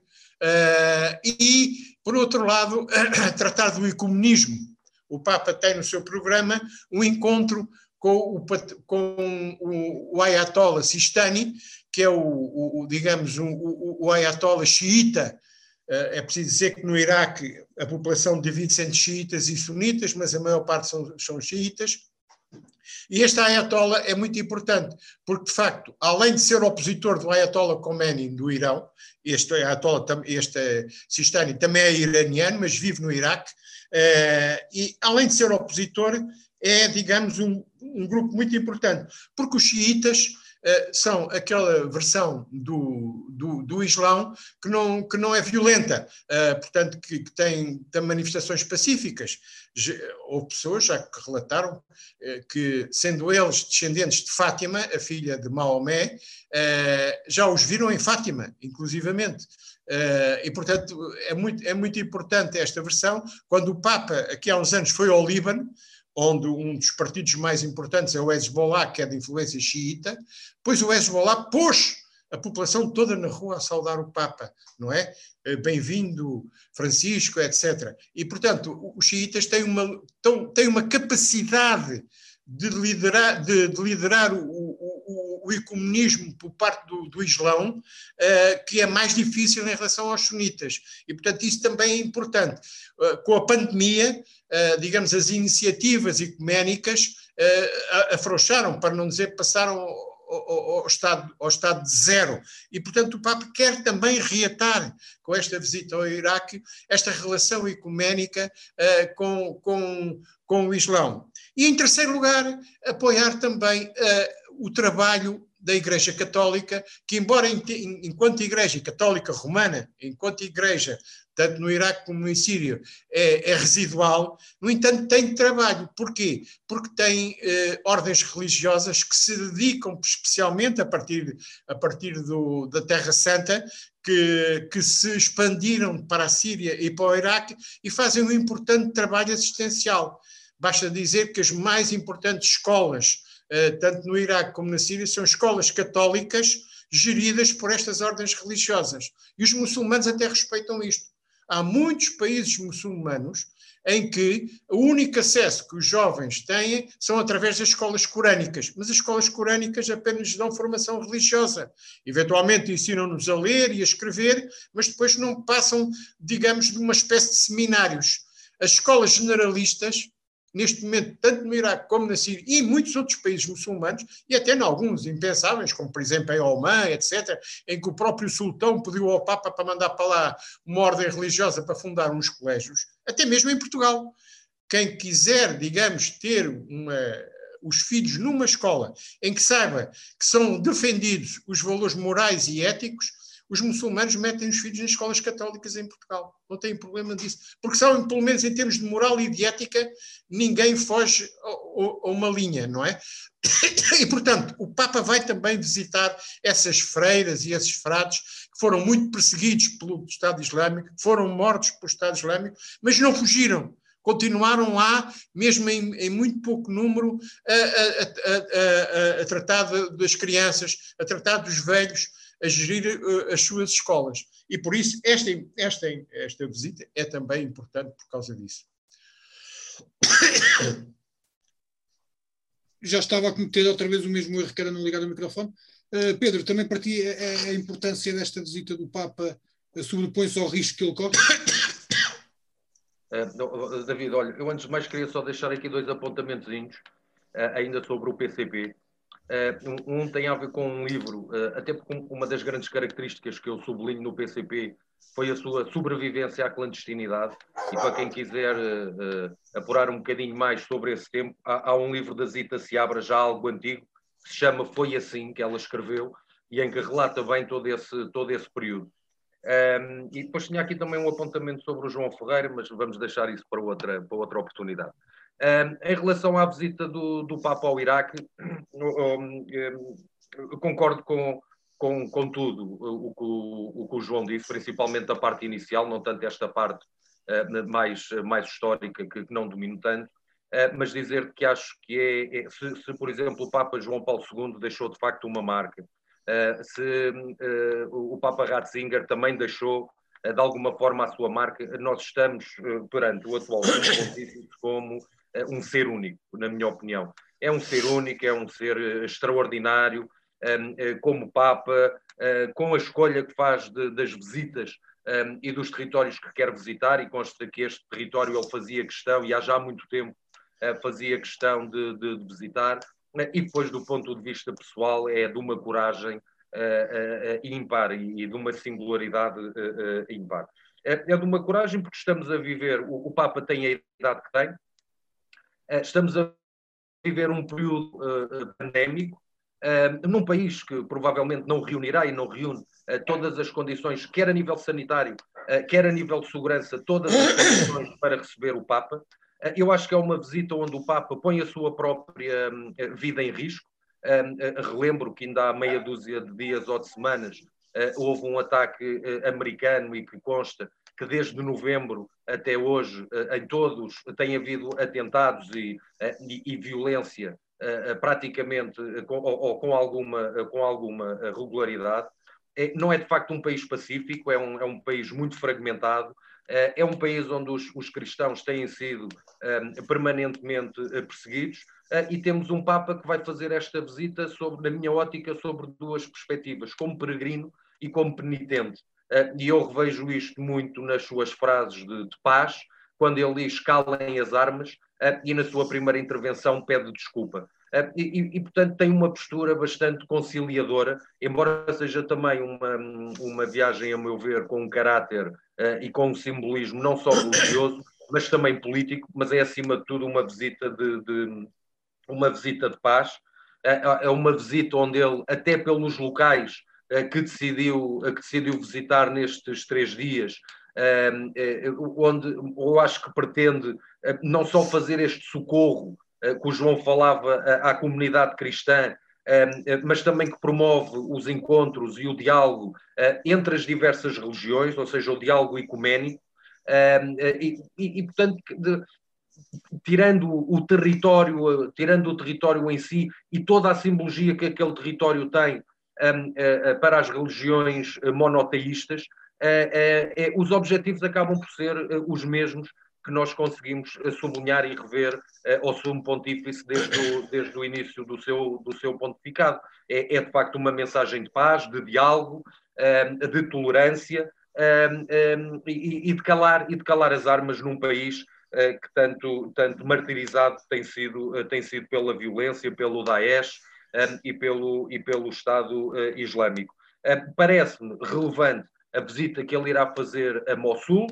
e, por outro lado, tratar do ecumenismo. O Papa tem no seu programa um encontro com o, com o, o Ayatollah Sistani, que é o, o, digamos, o, o Ayatollah xiita. Uh, é preciso dizer que no Iraque a população divide-se entre xiitas e sunitas, mas a maior parte são, são xiitas. E este Ayatollah é muito importante, porque, de facto, além de ser opositor do Ayatollah Khomeini do Irão, este Ayatollah, este Sistani também é iraniano, mas vive no Iraque, eh, e além de ser opositor, é, digamos, um, um grupo muito importante, porque os xiitas são aquela versão do, do, do, Islão que não, que não é violenta, uh, portanto, que, que tem, tem, manifestações pacíficas. Houve pessoas já que relataram uh, que, sendo eles descendentes de Fátima, a filha de Maomé, já os viram em Fátima, inclusivamente. e, portanto, é muito, é muito importante esta versão. Quando o Papa, aqui há uns anos, foi ao Líbano, onde um dos partidos mais importantes é o Hezbollah, que é de influência xiita, pois o Hezbollah pôs a população toda na rua a saudar o Papa, não é? Eh, bem-vindo, Francisco, etc. E, portanto, os xiitas têm uma, têm uma capacidade de liderar, de, de liderar o, o, ecumenismo por parte do, do Islão, uh, que é mais difícil em relação aos sunitas. E, portanto, isso também é importante. Uh, com a pandemia, uh, digamos, as iniciativas ecuménicas afrouxaram, para não dizer passaram ao, ao, estado, ao estado de zero. E, portanto, o Papa quer também reatar, com esta visita ao Iraque, esta relação ecuménica uh, com, com, com o Islão. E, em terceiro lugar, apoiar também o trabalho da Igreja Católica, que, embora enquanto Igreja Católica Romana, enquanto Igreja tanto no Iraque como no Síria, é, é, residual. No entanto, tem trabalho. Porquê? Porque tem eh, ordens religiosas que se dedicam especialmente a partir, a partir do, da Terra Santa, que, que se expandiram para a Síria e para o Iraque e fazem um importante trabalho assistencial. Basta dizer que as mais importantes escolas, tanto no Iraque como na Síria, são escolas católicas geridas por estas ordens religiosas. E os muçulmanos até respeitam isto. Há muitos países muçulmanos em que o único acesso que os jovens têm são através das escolas corânicas, mas as escolas corânicas apenas dão formação religiosa. Eventualmente ensinam-nos a ler e a escrever, mas depois não passam, digamos, de uma espécie de seminários. As escolas generalistas neste momento, tanto no Iraque como na Síria e em muitos outros países muçulmanos, e até em alguns impensáveis, como por exemplo em Oman, etc., em que o próprio sultão pediu ao Papa para mandar para lá uma ordem religiosa para fundar uns colégios, até mesmo em Portugal. Quem quiser, digamos, ter uma, os filhos numa escola em que saiba que são defendidos os valores morais e éticos, os muçulmanos metem os filhos nas escolas católicas em Portugal. Não têm problema disso. Porque são, pelo menos em termos de moral e de ética, ninguém foge a, uma linha, não é? E, portanto, o Papa vai também visitar essas freiras e esses frades que foram muito perseguidos pelo Estado Islâmico, foram mortos pelo Estado Islâmico, mas não fugiram continuaram lá, mesmo em, em muito pouco número, a, a, a, a, tratar das crianças, a tratar dos velhos, a gerir uh, as suas escolas. E por isso esta, esta, esta visita é também importante por causa disso. Já estava a cometer outra vez o mesmo erro que era não ligar o microfone. Uh, Pedro, também para ti a, é, é a importância desta visita do Papa sobrepõe-se ao risco que ele corre? David, olha, eu antes de mais queria só deixar aqui dois apontamentos uh, ainda sobre o PCP. Uh, um tem a ver com um livro, uh, até porque uma das grandes características que eu sublinho no PCP foi a sua sobrevivência à clandestinidade. E para quem quiser uh, apurar um bocadinho mais sobre esse tempo, há, há, um livro da Zita Seabra, já algo antigo, que se chama Foi Assim, que ela escreveu, e em que relata bem todo esse, todo esse período. Um, e depois tinha aqui também um apontamento sobre o João Ferreira, mas vamos deixar isso para outra, para outra oportunidade em relação à visita do, do Papa ao Iraque, concordo com, com, com tudo o que o, o que o, João disse, principalmente a parte inicial, não tanto esta parte uh, mais, mais histórica que, que não domino tanto, uh, mas dizer que acho que é, é se, se, por exemplo, o Papa João Paulo II deixou de facto uma marca, uh, se o Papa Ratzinger também deixou de alguma forma a sua marca, nós estamos perante o atual como eh, um ser único, na minha opinião. É um ser único, é um ser eh, extraordinário, ehm, eh, como Papa, com a escolha que faz de, das visitas ehm, e dos territórios que quer visitar, e consta que este território ele fazia questão, e há já muito tempo fazia questão de, de, de visitar, e depois, do ponto de vista pessoal, é de uma coragem ímpar e de uma singularidade ímpar. É, é de uma coragem porque estamos a viver, o, Papa tem a idade que tem, eh, estamos a viver um período pandémico num país que provavelmente não reunirá e não reúne todas as condições, quer a nível sanitário, quer a nível de segurança, todas as condições para receber o Papa. eu acho que é uma visita onde o Papa põe a sua própria vida em risco. Relembro que ainda há meia dúzia de dias ou de semanas houve um ataque americano e que consta que desde novembro até hoje, em todos, tem havido atentados e, e, e violência praticamente com, ou, ou, com, alguma, com alguma regularidade. É, não é de facto um país pacífico, é um, é um país muito fragmentado, é um país onde os, os cristãos têm sido permanentemente perseguidos. E temos um Papa que vai fazer esta visita, sobre, na minha ótica, sobre duas perspectivas, como peregrino e como penitente. e eu revejo isto muito nas suas frases de, de paz, quando ele diz calem as armas, e na sua primeira intervenção pede desculpa. E, e, portanto, tem uma postura bastante conciliadora, embora seja também uma, uma viagem, a meu ver, com um caráter e com um simbolismo não só religioso, mas também político, mas é acima de tudo uma visita de, de uma visita de paz. Uh, é uma visita onde ele, até pelos locais uh, que, decidiu, que decidiu visitar nestes três dias, onde eu acho que pretende não só fazer este socorro eh, que o João falava à comunidade cristã, eh, mas também que promove os encontros e o diálogo eh, entre as diversas religiões, ou seja, o diálogo ecuménico, e, e, e portanto, tirando o território, tirando o território em si e toda a simbologia que aquele território tem para as religiões monoteístas, os objetivos acabam por ser os mesmos que nós conseguimos eh, sublinhar e rever ao Sumo Pontífice desde o, desde o início do seu, do seu pontificado. É, é de facto uma mensagem de paz, de diálogo, uh, de tolerância um, e, e, de calar, e de calar as armas num país que tanto, tanto martirizado tem sido, tem sido pela violência, pelo Daesh e, pelo, e pelo Estado Islâmico. Parece-me relevante a visita que ele irá fazer a Mossul,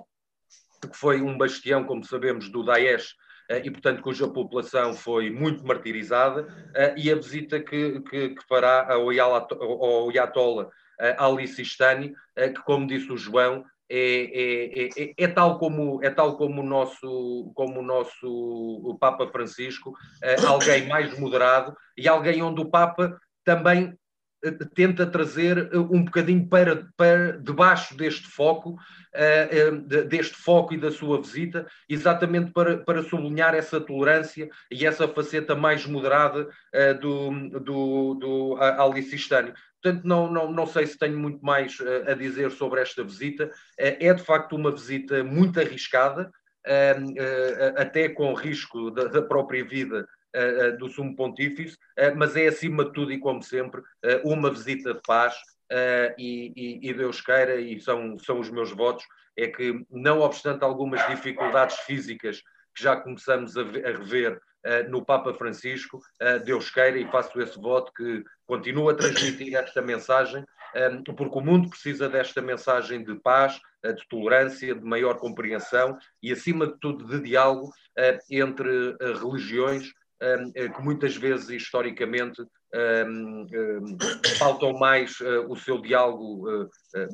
que foi um bastião, como sabemos, do Daesh eh, e, portanto, cuja população foi muito martirizada, eh, e a visita que, que, que fará ao eh, Ali Sistani, que, como disse o João, é, é, é, é, tal como é tal como o nosso como o nosso o Papa Francisco alguém mais moderado e alguém onde o Papa também tenta trazer eh, um bocadinho para, para debaixo deste foco, deste foco e da sua visita, exatamente para, para sublinhar essa tolerância e essa faceta mais moderada do, do, do Alicistânio. Portanto, não, não, não sei se tenho muito mais a dizer sobre esta visita. É de facto uma visita muito arriscada, até com risco da, própria vida do Sumo Pontífice, mas é acima de tudo e como sempre uma visita de paz e, e, Deus queira, e são, são os meus votos, é que não obstante algumas dificuldades físicas que já começamos a, a rever no Papa Francisco, Deus queira e faço esse voto que continue a transmitir esta mensagem, porque o mundo precisa desta mensagem de paz, de tolerância, de maior compreensão e, acima de tudo, de diálogo entre religiões eh, que muitas vezes, historicamente, faltam mais eh, o seu diálogo, eh,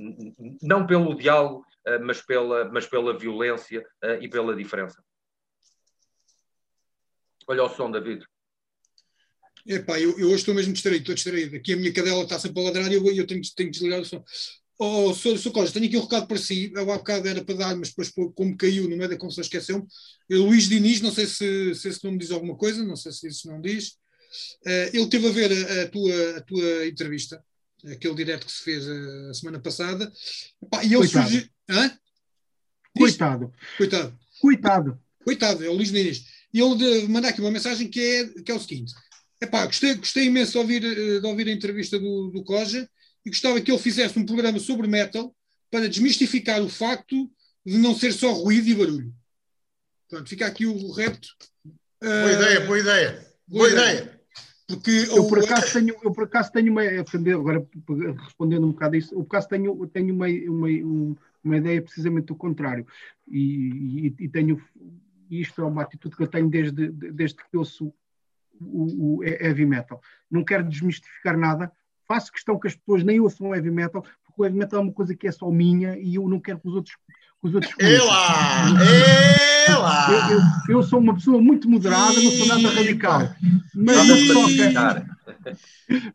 não pelo diálogo, mas pela, mas pela violência e pela diferença. Olha o som, David. Epá, eu, eu hoje estou mesmo distraído, estou distraído. Aqui a minha cadela está sempre a ladrar e eu, eu tenho, tenho que desligar o som. Oh, Sr. Sr. Costa, tenho aqui um recado para si. Eu há bocado era para dar, mas depois, como caiu no meio da confusão, esqueceu-me. Luís Diniz, não sei se, se esse nome diz alguma coisa, não sei se isso não diz. Uh, ele teve a ver a, a, tua, a tua entrevista, aquele direto que se fez a, a semana passada. Epá, e ele Coitado. Surgiu... Coitado. Coitado. Coitado. Coitado, é o Luís Diniz. E ele manda aqui uma mensagem que é, que é o seguinte: Epá, gostei, gostei imenso de ouvir, eh, de ouvir a entrevista do, do Coja e gostava que ele fizesse um programa sobre metal para desmistificar o facto de não ser só ruído e barulho. Pronto, fica aqui o repto. Boa uh, ideia, boa ideia. Boa, boa ideia. ideia. Porque eu, por acaso tenho, eu por acaso tenho uma. Agora, respondendo um bocado a isso, eu por acaso tenho, tenho uma, uma, uma ideia precisamente do contrário. E, e, e tenho. Isto é uma atitude que eu tenho desde, desde que ouço o, o heavy metal. Não quero desmistificar nada, faço questão que as pessoas nem ouçam heavy metal, porque o heavy metal é uma coisa que é só minha e eu não quero que os outros. Que os outros Ela! Ela! Eu, eu, eu, sou uma pessoa muito moderada, não sou nada radical. Mas não toca.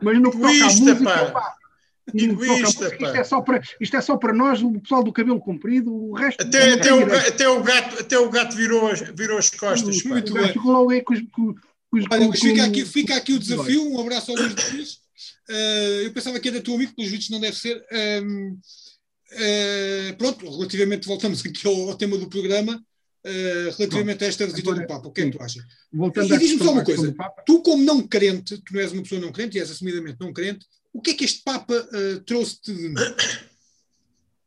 Mas não toca a música. Pá. Egoísta, isto, é só para, isto é só para nós, o pessoal do cabelo comprido, o resto. Até, até, o, gato, até, o, gato, até o gato virou, virou as costas. Muito bem. Olha, fica, aqui, fica aqui o desafio. Um abraço ao Luís Luís. Uh, eu pensava que era teu amigo, pelos vídeos não deve ser. Um, uh, pronto, relativamente, voltamos aqui ao, ao, tema do programa. uh, relativamente a esta visita Agora, do Papa. O que é que tu achas? Voltando e diz-me só uma coisa: tu, como não crente, tu não és uma pessoa não crente e és assumidamente não crente, o que é que este Papa uh, trouxe-te de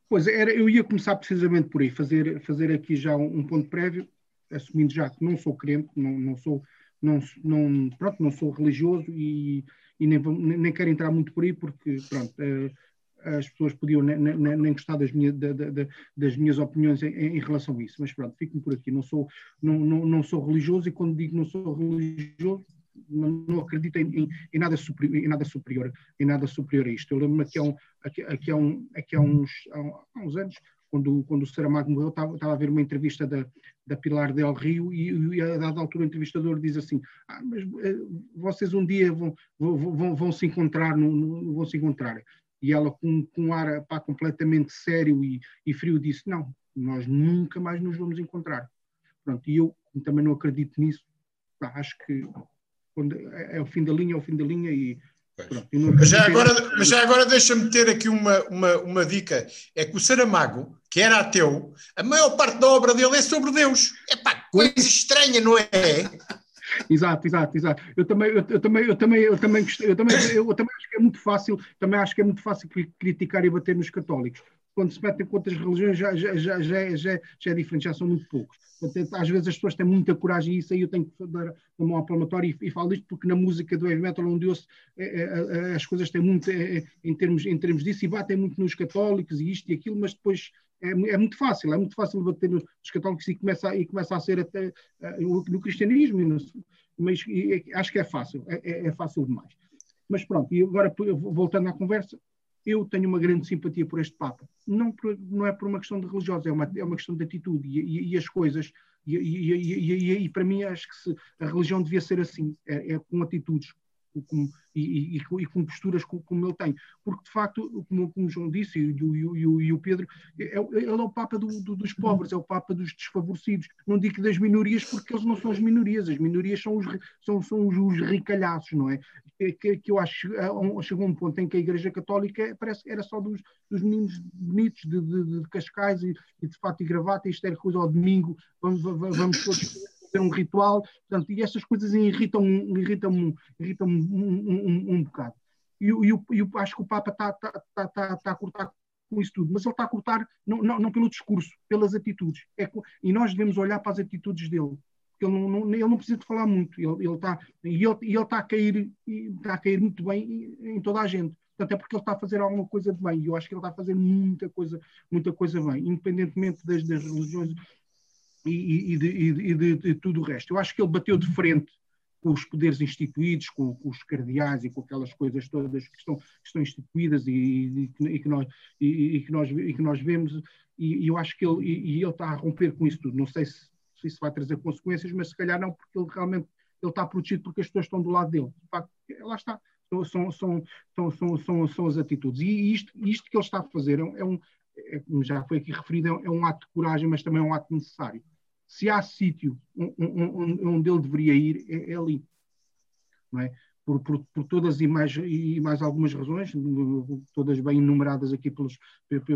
Pois, era, eu ia começar precisamente por aí, fazer, fazer aqui já um, um ponto prévio, assumindo já que não sou crente, não, não sou, não, não, pronto, não sou religioso e, e nem, nem quero entrar muito por aí porque, pronto, uh, as pessoas podiam nem, nem, nem gostar das, minha, da, da, das minhas opiniões em, em, relação a isso, mas pronto, fico-me por aqui. Não sou, não, não, não sou religioso e quando digo não sou religioso, não, acredito em, em, nada superior, em nada superior, em nada superior a isto. Eu lembro-me há, um, um, há, uns, há uns anos, quando, quando o Saramago morreu, estava, estava, a ver uma entrevista da, da Pilar Del Rio e, e a dada altura o entrevistador diz assim, ah, mas uh, vocês um dia vão, vão, vão, vão se encontrar, no, no, vão se encontrar e ela com, com um ar pá, completamente sério e, e, frio disse, não, nós nunca mais nos vamos encontrar. Pronto, e eu também não acredito nisso, pá, acho que é, é o fim da linha, é o fim da linha e Pronto, mas, já agora, mas já agora deixa-me ter aqui uma, uma, uma dica: é que o Saramago, que era ateu, a maior parte da obra dele é sobre Deus. É pá, coisa estranha, não é? Exato, exato, exato. Eu também, eu, eu, também, eu também, eu também, eu também, eu também acho que é muito fácil, também acho que é muito fácil criticar e bater nos católicos. Quando se metem com outras religiões já, já, já, já, já, já é diferente, já são muito poucos. Portanto, às vezes as pessoas têm muita coragem e isso aí eu tenho que dar uma mão à e, e falo isto porque na música do heavy metal onde eu é, é, as coisas têm muito é, em, termos, em termos disso e batem muito nos católicos e isto e aquilo, mas depois é, é, muito fácil, é muito fácil bater nos católicos e começa, e começa a ser até uh, no cristianismo, mas acho que é fácil, é, é, é, fácil demais. Mas pronto, e agora voltando à conversa, eu tenho uma grande simpatia por este Papa. Não, por, não é por uma questão de religiosa, é uma, é uma questão de atitude e, e, e as coisas. E, e, para mim, acho que se, a religião devia ser assim: é, é com atitudes, com, e, e, e, com posturas como, como, ele tem. Porque, de facto, como, como o João disse e, e, e o Pedro, é, ele é o Papa do, do, dos pobres, é o Papa dos desfavorecidos. Não digo das minorias, porque eles não são as minorias, as minorias são os, são, são os, os ricalhaços, não é? Que, que eu acho que chegou um ponto em que a Igreja Católica parece era só dos, dos meninos bonitos de, de, de Cascais e, de fato e gravata, isto era coisa ao domingo, vamos, vamos todos fazer um ritual, portanto, e estas coisas irritam, irritam, irritam um, um, um, um bocado. E, e, e acho que o Papa está tá, tá, tá, tá a cortar com isso tudo, mas ele está a cortar não, não, não pelo discurso, pelas atitudes. É, e nós devemos olhar para as atitudes dele. Ele não, não, ele não precisa de falar muito, ele, ele está, e ele, ele está, a cair, está a cair muito bem em toda a gente. Portanto, é porque ele está a fazer alguma coisa de bem. E eu acho que ele está a fazer muita coisa, muita coisa bem, independentemente das, das religiões e, e, de, e de, de, tudo o resto. Eu acho que ele bateu de frente com os poderes instituídos, com, com os cardeais e com aquelas coisas todas que estão, que estão instituídas e, e, que nós, e, que nós, e que nós vemos, e, eu acho que ele, e, ele está a romper com isso tudo. Não sei se, se, isso vai trazer consequências, mas se calhar não, porque ele realmente ele está protegido porque as pessoas estão do lado dele. De facto, lá está. São, são, são, são, são, as atitudes. E isto, isto que ele está a fazer é um, é, como já foi aqui referido, é um ato de coragem, mas também é um ato necessário se há sítio onde ele deveria ir, é, é ali. Não é? Por, por, por, todas e mais, e mais algumas razões, todas bem enumeradas aqui pelos,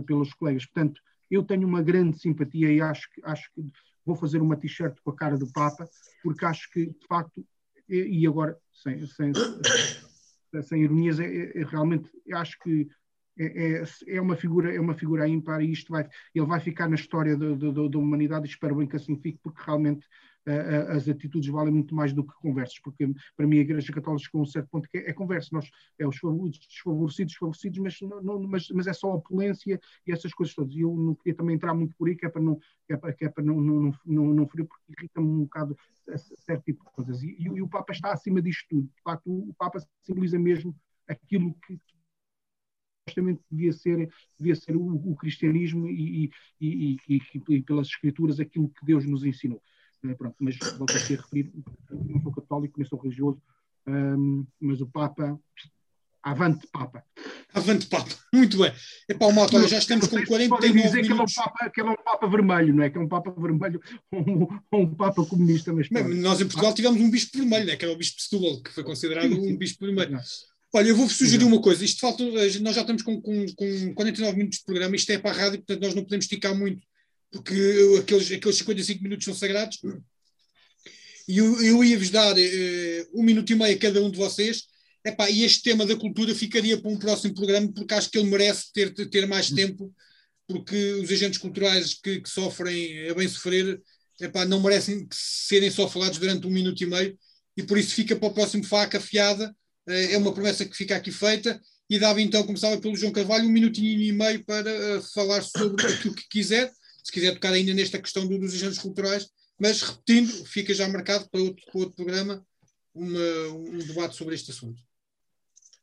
pelos colegas. Portanto, eu tenho uma grande simpatia e acho acho que vou fazer uma t-shirt com a cara do Papa, porque acho que, de facto, e agora, sem, sem, sem ironias, é, é, realmente acho que é, é, é, uma figura é uma figura ímpar e isto vai ele vai ficar na história da humanidade espero bem que assim fique porque realmente as atitudes valem muito mais do que conversas porque para mim a Igreja Católica a um certo ponto é, é conversa. Nós é os desfavorecidos desfavorecidos mas, não, mas, mas é só opulência e essas coisas todas. E eu não queria também entrar muito por aí que é para não que é para, que é para não, não, não, não ferir porque irrita-me um bocado certo tipo de coisas. E, e, e o Papa está acima disto tudo. De facto o Papa simboliza mesmo aquilo que supostamente devia ser, devia ser o, o cristianismo e, e, e, e, pelas escrituras aquilo que Deus nos ensinou. É, pronto, mas volto aqui a referir, não sou católico, nem sou religioso, um, mas o Papa, avante Papa. Avante Papa, muito bem. Epá, o Malta, já estamos com 49 dizer que ele, é um Papa, que é um Papa vermelho, não é? Que é um Papa vermelho ou um, um, Papa comunista. Mas, nós em Portugal tivemos um bispo vermelho, né? que era o bispo de Setúbal, que foi considerado sim, sim. um bispo vermelho. Olha, eu vou sugerir uma coisa. Isto falta, nós já estamos com, com, com 49 minutos de programa, isto é para a rádio, portanto nós não podemos esticar muito, porque aqueles, aqueles 55 minutos são sagrados. E eu, eu ia-vos dar uh, um minuto e meio a cada um de vocês. Epá, e este tema da cultura ficaria para um próximo programa, porque acho que ele merece ter, ter mais tempo, porque os agentes culturais que, que sofrem a bem sofrer epá, não merecem serem só falados durante um minuto e meio, e por isso fica para o próximo faca afiada. Uh, é uma promessa que fica aqui feita. E dava então, começava pelo João Carvalho, um minutinho e meio para uh, falar sobre aquilo que quiser se quiser tocar ainda nesta questão dos agentes culturais, mas repetindo, fica já marcado para outro, para outro programa uma, um debate sobre este assunto.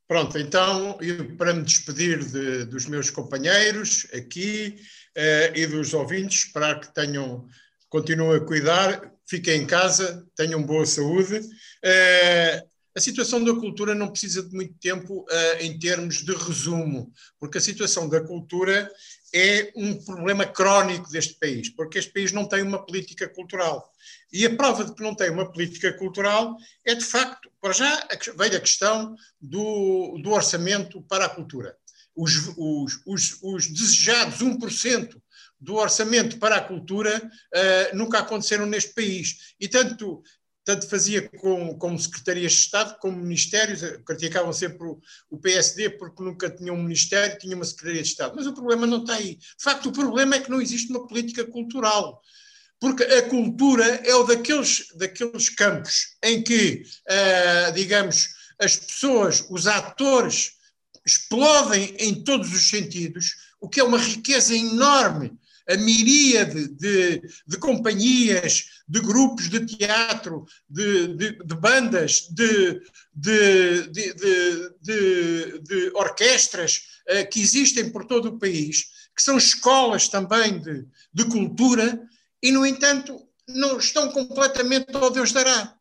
Pronto, então, para me despedir de, dos meus companheiros aqui eh, e dos ouvintes, esperar que tenham, continuem a cuidar, fiquem em casa, tenham boa saúde. Eh, a situação da cultura não precisa de muito tempo eh, em termos de resumo, porque a situação da cultura é um problema crónico deste país, porque este país não tem uma política cultural. E a prova de que não tem uma política cultural é, de facto, para já veio a questão do, do orçamento para a cultura. Os, os, os, os desejados 1% do orçamento para a cultura uh, nunca aconteceram neste país. E tanto tanto fazia com, como secretarias de Estado, como ministérios, criticavam sempre o, o, PSD porque nunca tinha um ministério, tinha uma secretaria de Estado. Mas o problema não está aí. De facto, o problema é que não existe uma política cultural. Porque a cultura é o daqueles, daqueles campos em que, uh, digamos, as pessoas, os atores, explodem em todos os sentidos, o que é uma riqueza enorme a miríade de, de companhias, de grupos de teatro, de, de, de bandas, de, de orquestras uh, que existem por todo o país, que são escolas também de, cultura, e, no entanto, não estão completamente ao Deus dará.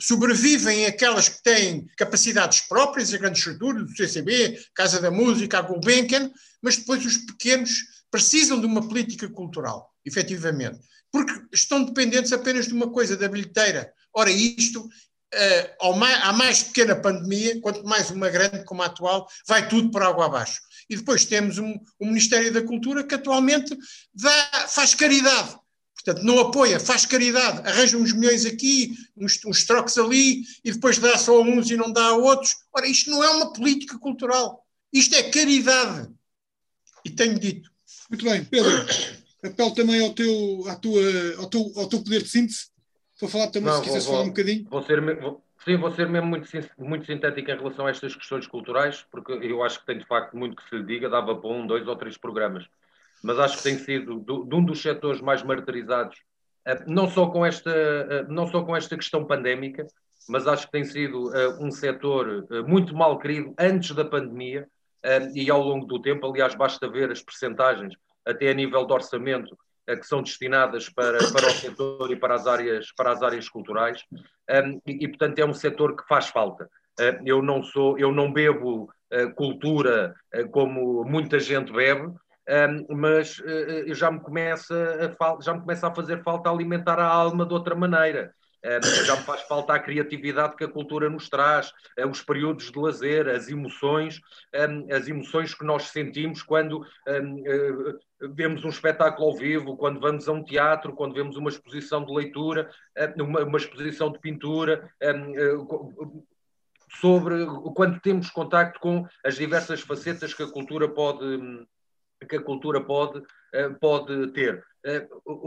Sobrevivem aquelas que têm capacidades próprias, a grandes estruturas, do CCB, Casa da Música, a Gulbenkian, mas depois os pequenos precisam de uma política cultural, efetivamente, porque estão dependentes apenas de uma coisa, da bilheteira. Ora, isto, uh, mais, à mais pequena pandemia, quanto mais uma grande como a atual, vai tudo por água abaixo. E depois temos um, um Ministério da Cultura que atualmente dá, faz caridade. Portanto, não apoia, faz caridade, arranja uns milhões aqui, uns, uns trocos ali, e depois dá só a uns e não dá a outros. Ora, isto não é uma política cultural. Isto é caridade. E tenho dito. Muito bem, Pedro, apelo também ao teu, à tua, ao, teu, ao teu poder de síntese, para falar também, Não, se quiseres falar um bocadinho. Vou ser, vou, sim, vou ser mesmo muito, muito sintético em relação a estas questões culturais, porque eu acho que tem de facto muito que se lhe diga, dava para um, dois ou três programas. Mas acho que tem sido do, de um dos setores mais martirizados, eh, não só com esta, eh, não só com esta questão pandémica, mas acho que tem sido uh, um setor muito mal querido antes da pandemia e ao longo do tempo. Aliás, basta ver as percentagens, até a nível de orçamento, que são destinadas para, para o setor e para as áreas, para as áreas culturais. E, e portanto, é um setor que faz falta. Eu não sou, eu não bebo cultura como muita gente bebe, mas já me começa a já me começa a fazer falta alimentar a alma de outra maneira. Eh, já me faz falta a criatividade que a cultura nos traz, eh, os períodos de lazer, as emoções, as emoções que nós sentimos quando eh, vemos um espetáculo ao vivo, quando vamos a um teatro, quando vemos uma exposição de leitura, uma, uma exposição de pintura, ehm, sobre quando temos contacto com as diversas facetas que a cultura pode que a cultura pode, pode ter.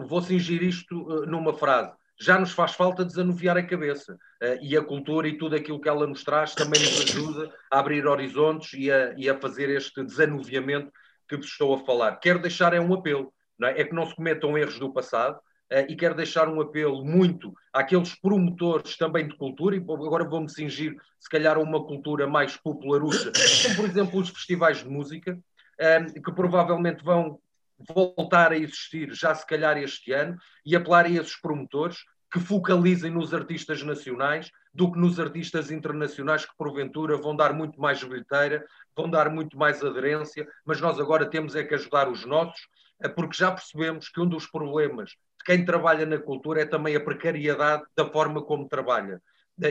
Vou cingir isto numa frase já nos faz falta desanuviar a cabeça. E a cultura e tudo aquilo que ela nos traz também nos ajuda a abrir horizontes e a, e a fazer este desanuviamento que vos estou a falar. Quero deixar é um apelo, é? é? que não se cometam erros do passado, uh, e quero deixar um apelo muito àqueles promotores também de cultura, e agora vou-me cingir, se calhar, a uma cultura mais popularucha, como por exemplo os festivais de música, uh, que provavelmente vão voltar a existir já se calhar este ano e apelar a esses promotores que focalizem nos artistas nacionais do que nos artistas internacionais que porventura vão dar muito mais bilheteira, vão dar muito mais aderência, mas nós agora temos é que ajudar os nossos, eh, porque já percebemos que um dos problemas de quem trabalha na cultura é também a precariedade da forma como trabalha.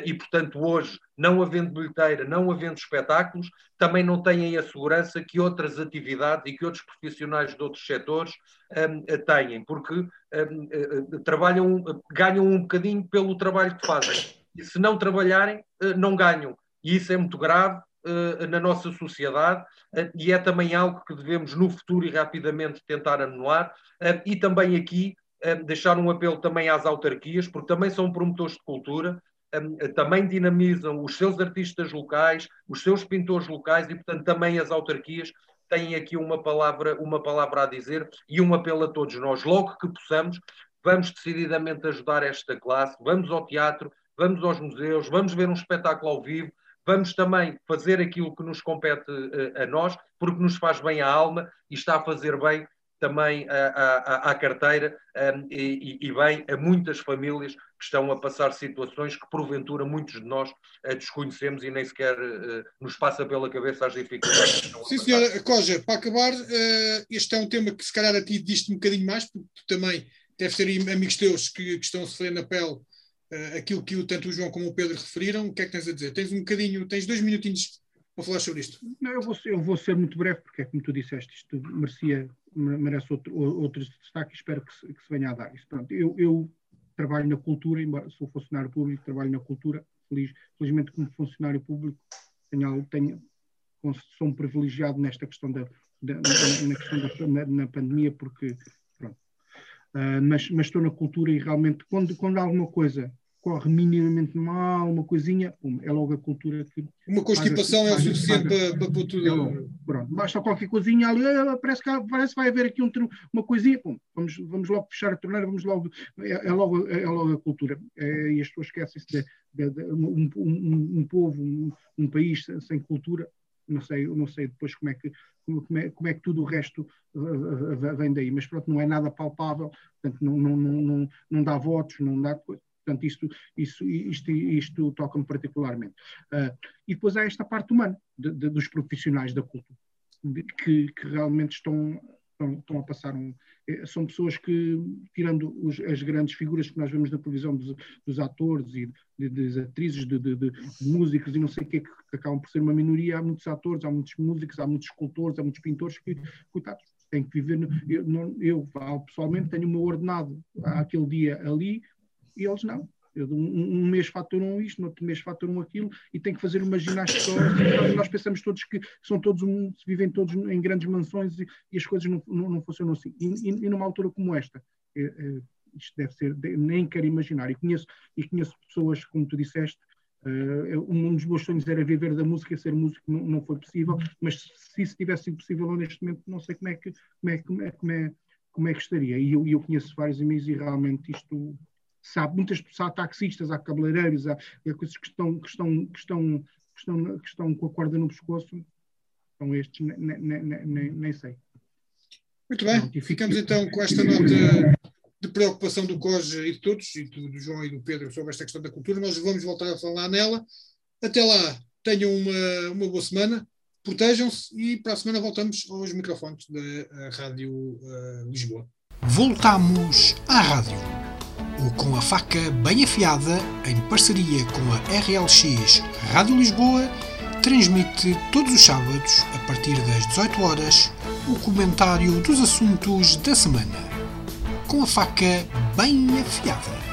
e, portanto, hoje, não havendo bilheteira, não havendo espetáculos, também não têm a segurança que outras atividades e que outros profissionais de outros setores um, têm, porque um, trabalham, ganham um bocadinho pelo trabalho que fazem. E se não trabalharem, não ganham. E isso é muito grave na nossa sociedade e é também algo que devemos no futuro e rapidamente tentar anular. E também aqui deixar um apelo também às autarquias, porque também são promotores de cultura, também dinamizam os seus artistas locais, os seus pintores locais e, portanto, também as autarquias têm aqui uma palavra, uma palavra a dizer e um apelo a todos nós. Logo que possamos, vamos decididamente ajudar esta classe, vamos ao teatro, vamos aos museus, vamos ver um espetáculo ao vivo, vamos também fazer aquilo que nos compete eh, a nós, porque nos faz bem à alma e está a fazer bem também à, carteira um, e, e, bem a muitas famílias que estão a passar situações que porventura muitos de nós uh, desconhecemos e nem sequer uh, nos passa pela cabeça as dificuldades. Sim, senhora Coja, para acabar, uh, este é um tema que se calhar a ti diste um bocadinho mais, porque tu também deves ter amigos teus que, que estão a sofrer na pele aquilo que tanto o João como o Pedro referiram. O que é que tens a dizer? Tens um bocadinho, tens dois minutinhos para falar sobre isto. Não, eu vou, eu vou ser muito breve, porque é como tu disseste, isto merecia merece outro, outros destaques, espero que se, que se, venha a dar isso. Pronto, eu, eu, trabalho na cultura, embora sou funcionário público, trabalho na cultura, feliz, felizmente como funcionário público tenho, tenho, sou um privilegiado nesta questão da, da na, questão da na, na, pandemia, porque. Uh, mas, mas estou na cultura e realmente quando, quando alguma coisa corre minimamente mal, uma coisinha, pum, é logo a cultura que. Uma constipação é o suficiente para, para pôr tudo. É logo, pronto, basta qualquer coisinha ali, ah, parece que parece vai haver aqui um, uma coisinha, pum, vamos, vamos logo fechar a torneira, vamos logo. É, é logo, é, é logo a cultura. É, e as pessoas esquecem-se de, de, de um, um, um, povo, um, um país sem cultura, não sei, não sei depois como é que como é, como é que tudo o resto vem daí, mas pronto, não é nada palpável, portanto não, não, não, não dá votos, não dá coisa. Portanto, isto, isto, isto, isto toca-me particularmente. Uh, e depois há esta parte humana de, de, dos profissionais da cultura, de, que, que, realmente estão, estão, estão, a passar um. Eh, são pessoas que, tirando os, as grandes figuras que nós vemos na televisão dos, dos atores e das atrizes, de, de, músicos e não sei o que, que acabam por ser uma minoria, há muitos atores, há muitos músicos, há muitos escultores, há muitos pintores que, coitados, têm que viver. No, eu, não, eu, pessoalmente, tenho o meu ordenado aquele dia ali, e eles não. Um, um, mês faturam isto, no outro mês faturam aquilo e tem que fazer uma ginástica. Nós, nós pensamos todos que são todos um, vivem todos em grandes mansões e, e as coisas não, não, não, funcionam assim. E, e, e numa altura como esta, é, é, isto deve ser, nem quero imaginar. E conheço, e conheço pessoas, como tu disseste, uh, um dos meus sonhos era viver da música, ser músico não, não foi possível, mas se isso tivesse sido possível neste momento, não sei como é que, como é, como é, como é, como é que estaria. E eu, eu conheço vários amigos e realmente isto sabe, muitas pessoas, há taxistas, há cabeleireiros, há, há coisas que estão, que, estão, que, estão, que, estão, que estão com a corda no pescoço, são estes, nem, nem, nem, nem sei. Muito bem, Não, ficamos então com esta nota de preocupação do COJ e de todos, e do, do, João e do Pedro sobre esta questão da cultura. Nós vamos voltar a falar nela. Até lá, tenham uma, uma boa semana, protejam-se e para a semana voltamos aos microfones da eh, Rádio uh, Lisboa. Voltamos à rádio o Com a Faca Bem Afiada, em parceria com a RLX Rádio Lisboa, transmite todos os sábados, a partir das 18 horas, o comentário dos assuntos da semana. Com a Faca Bem Afiada.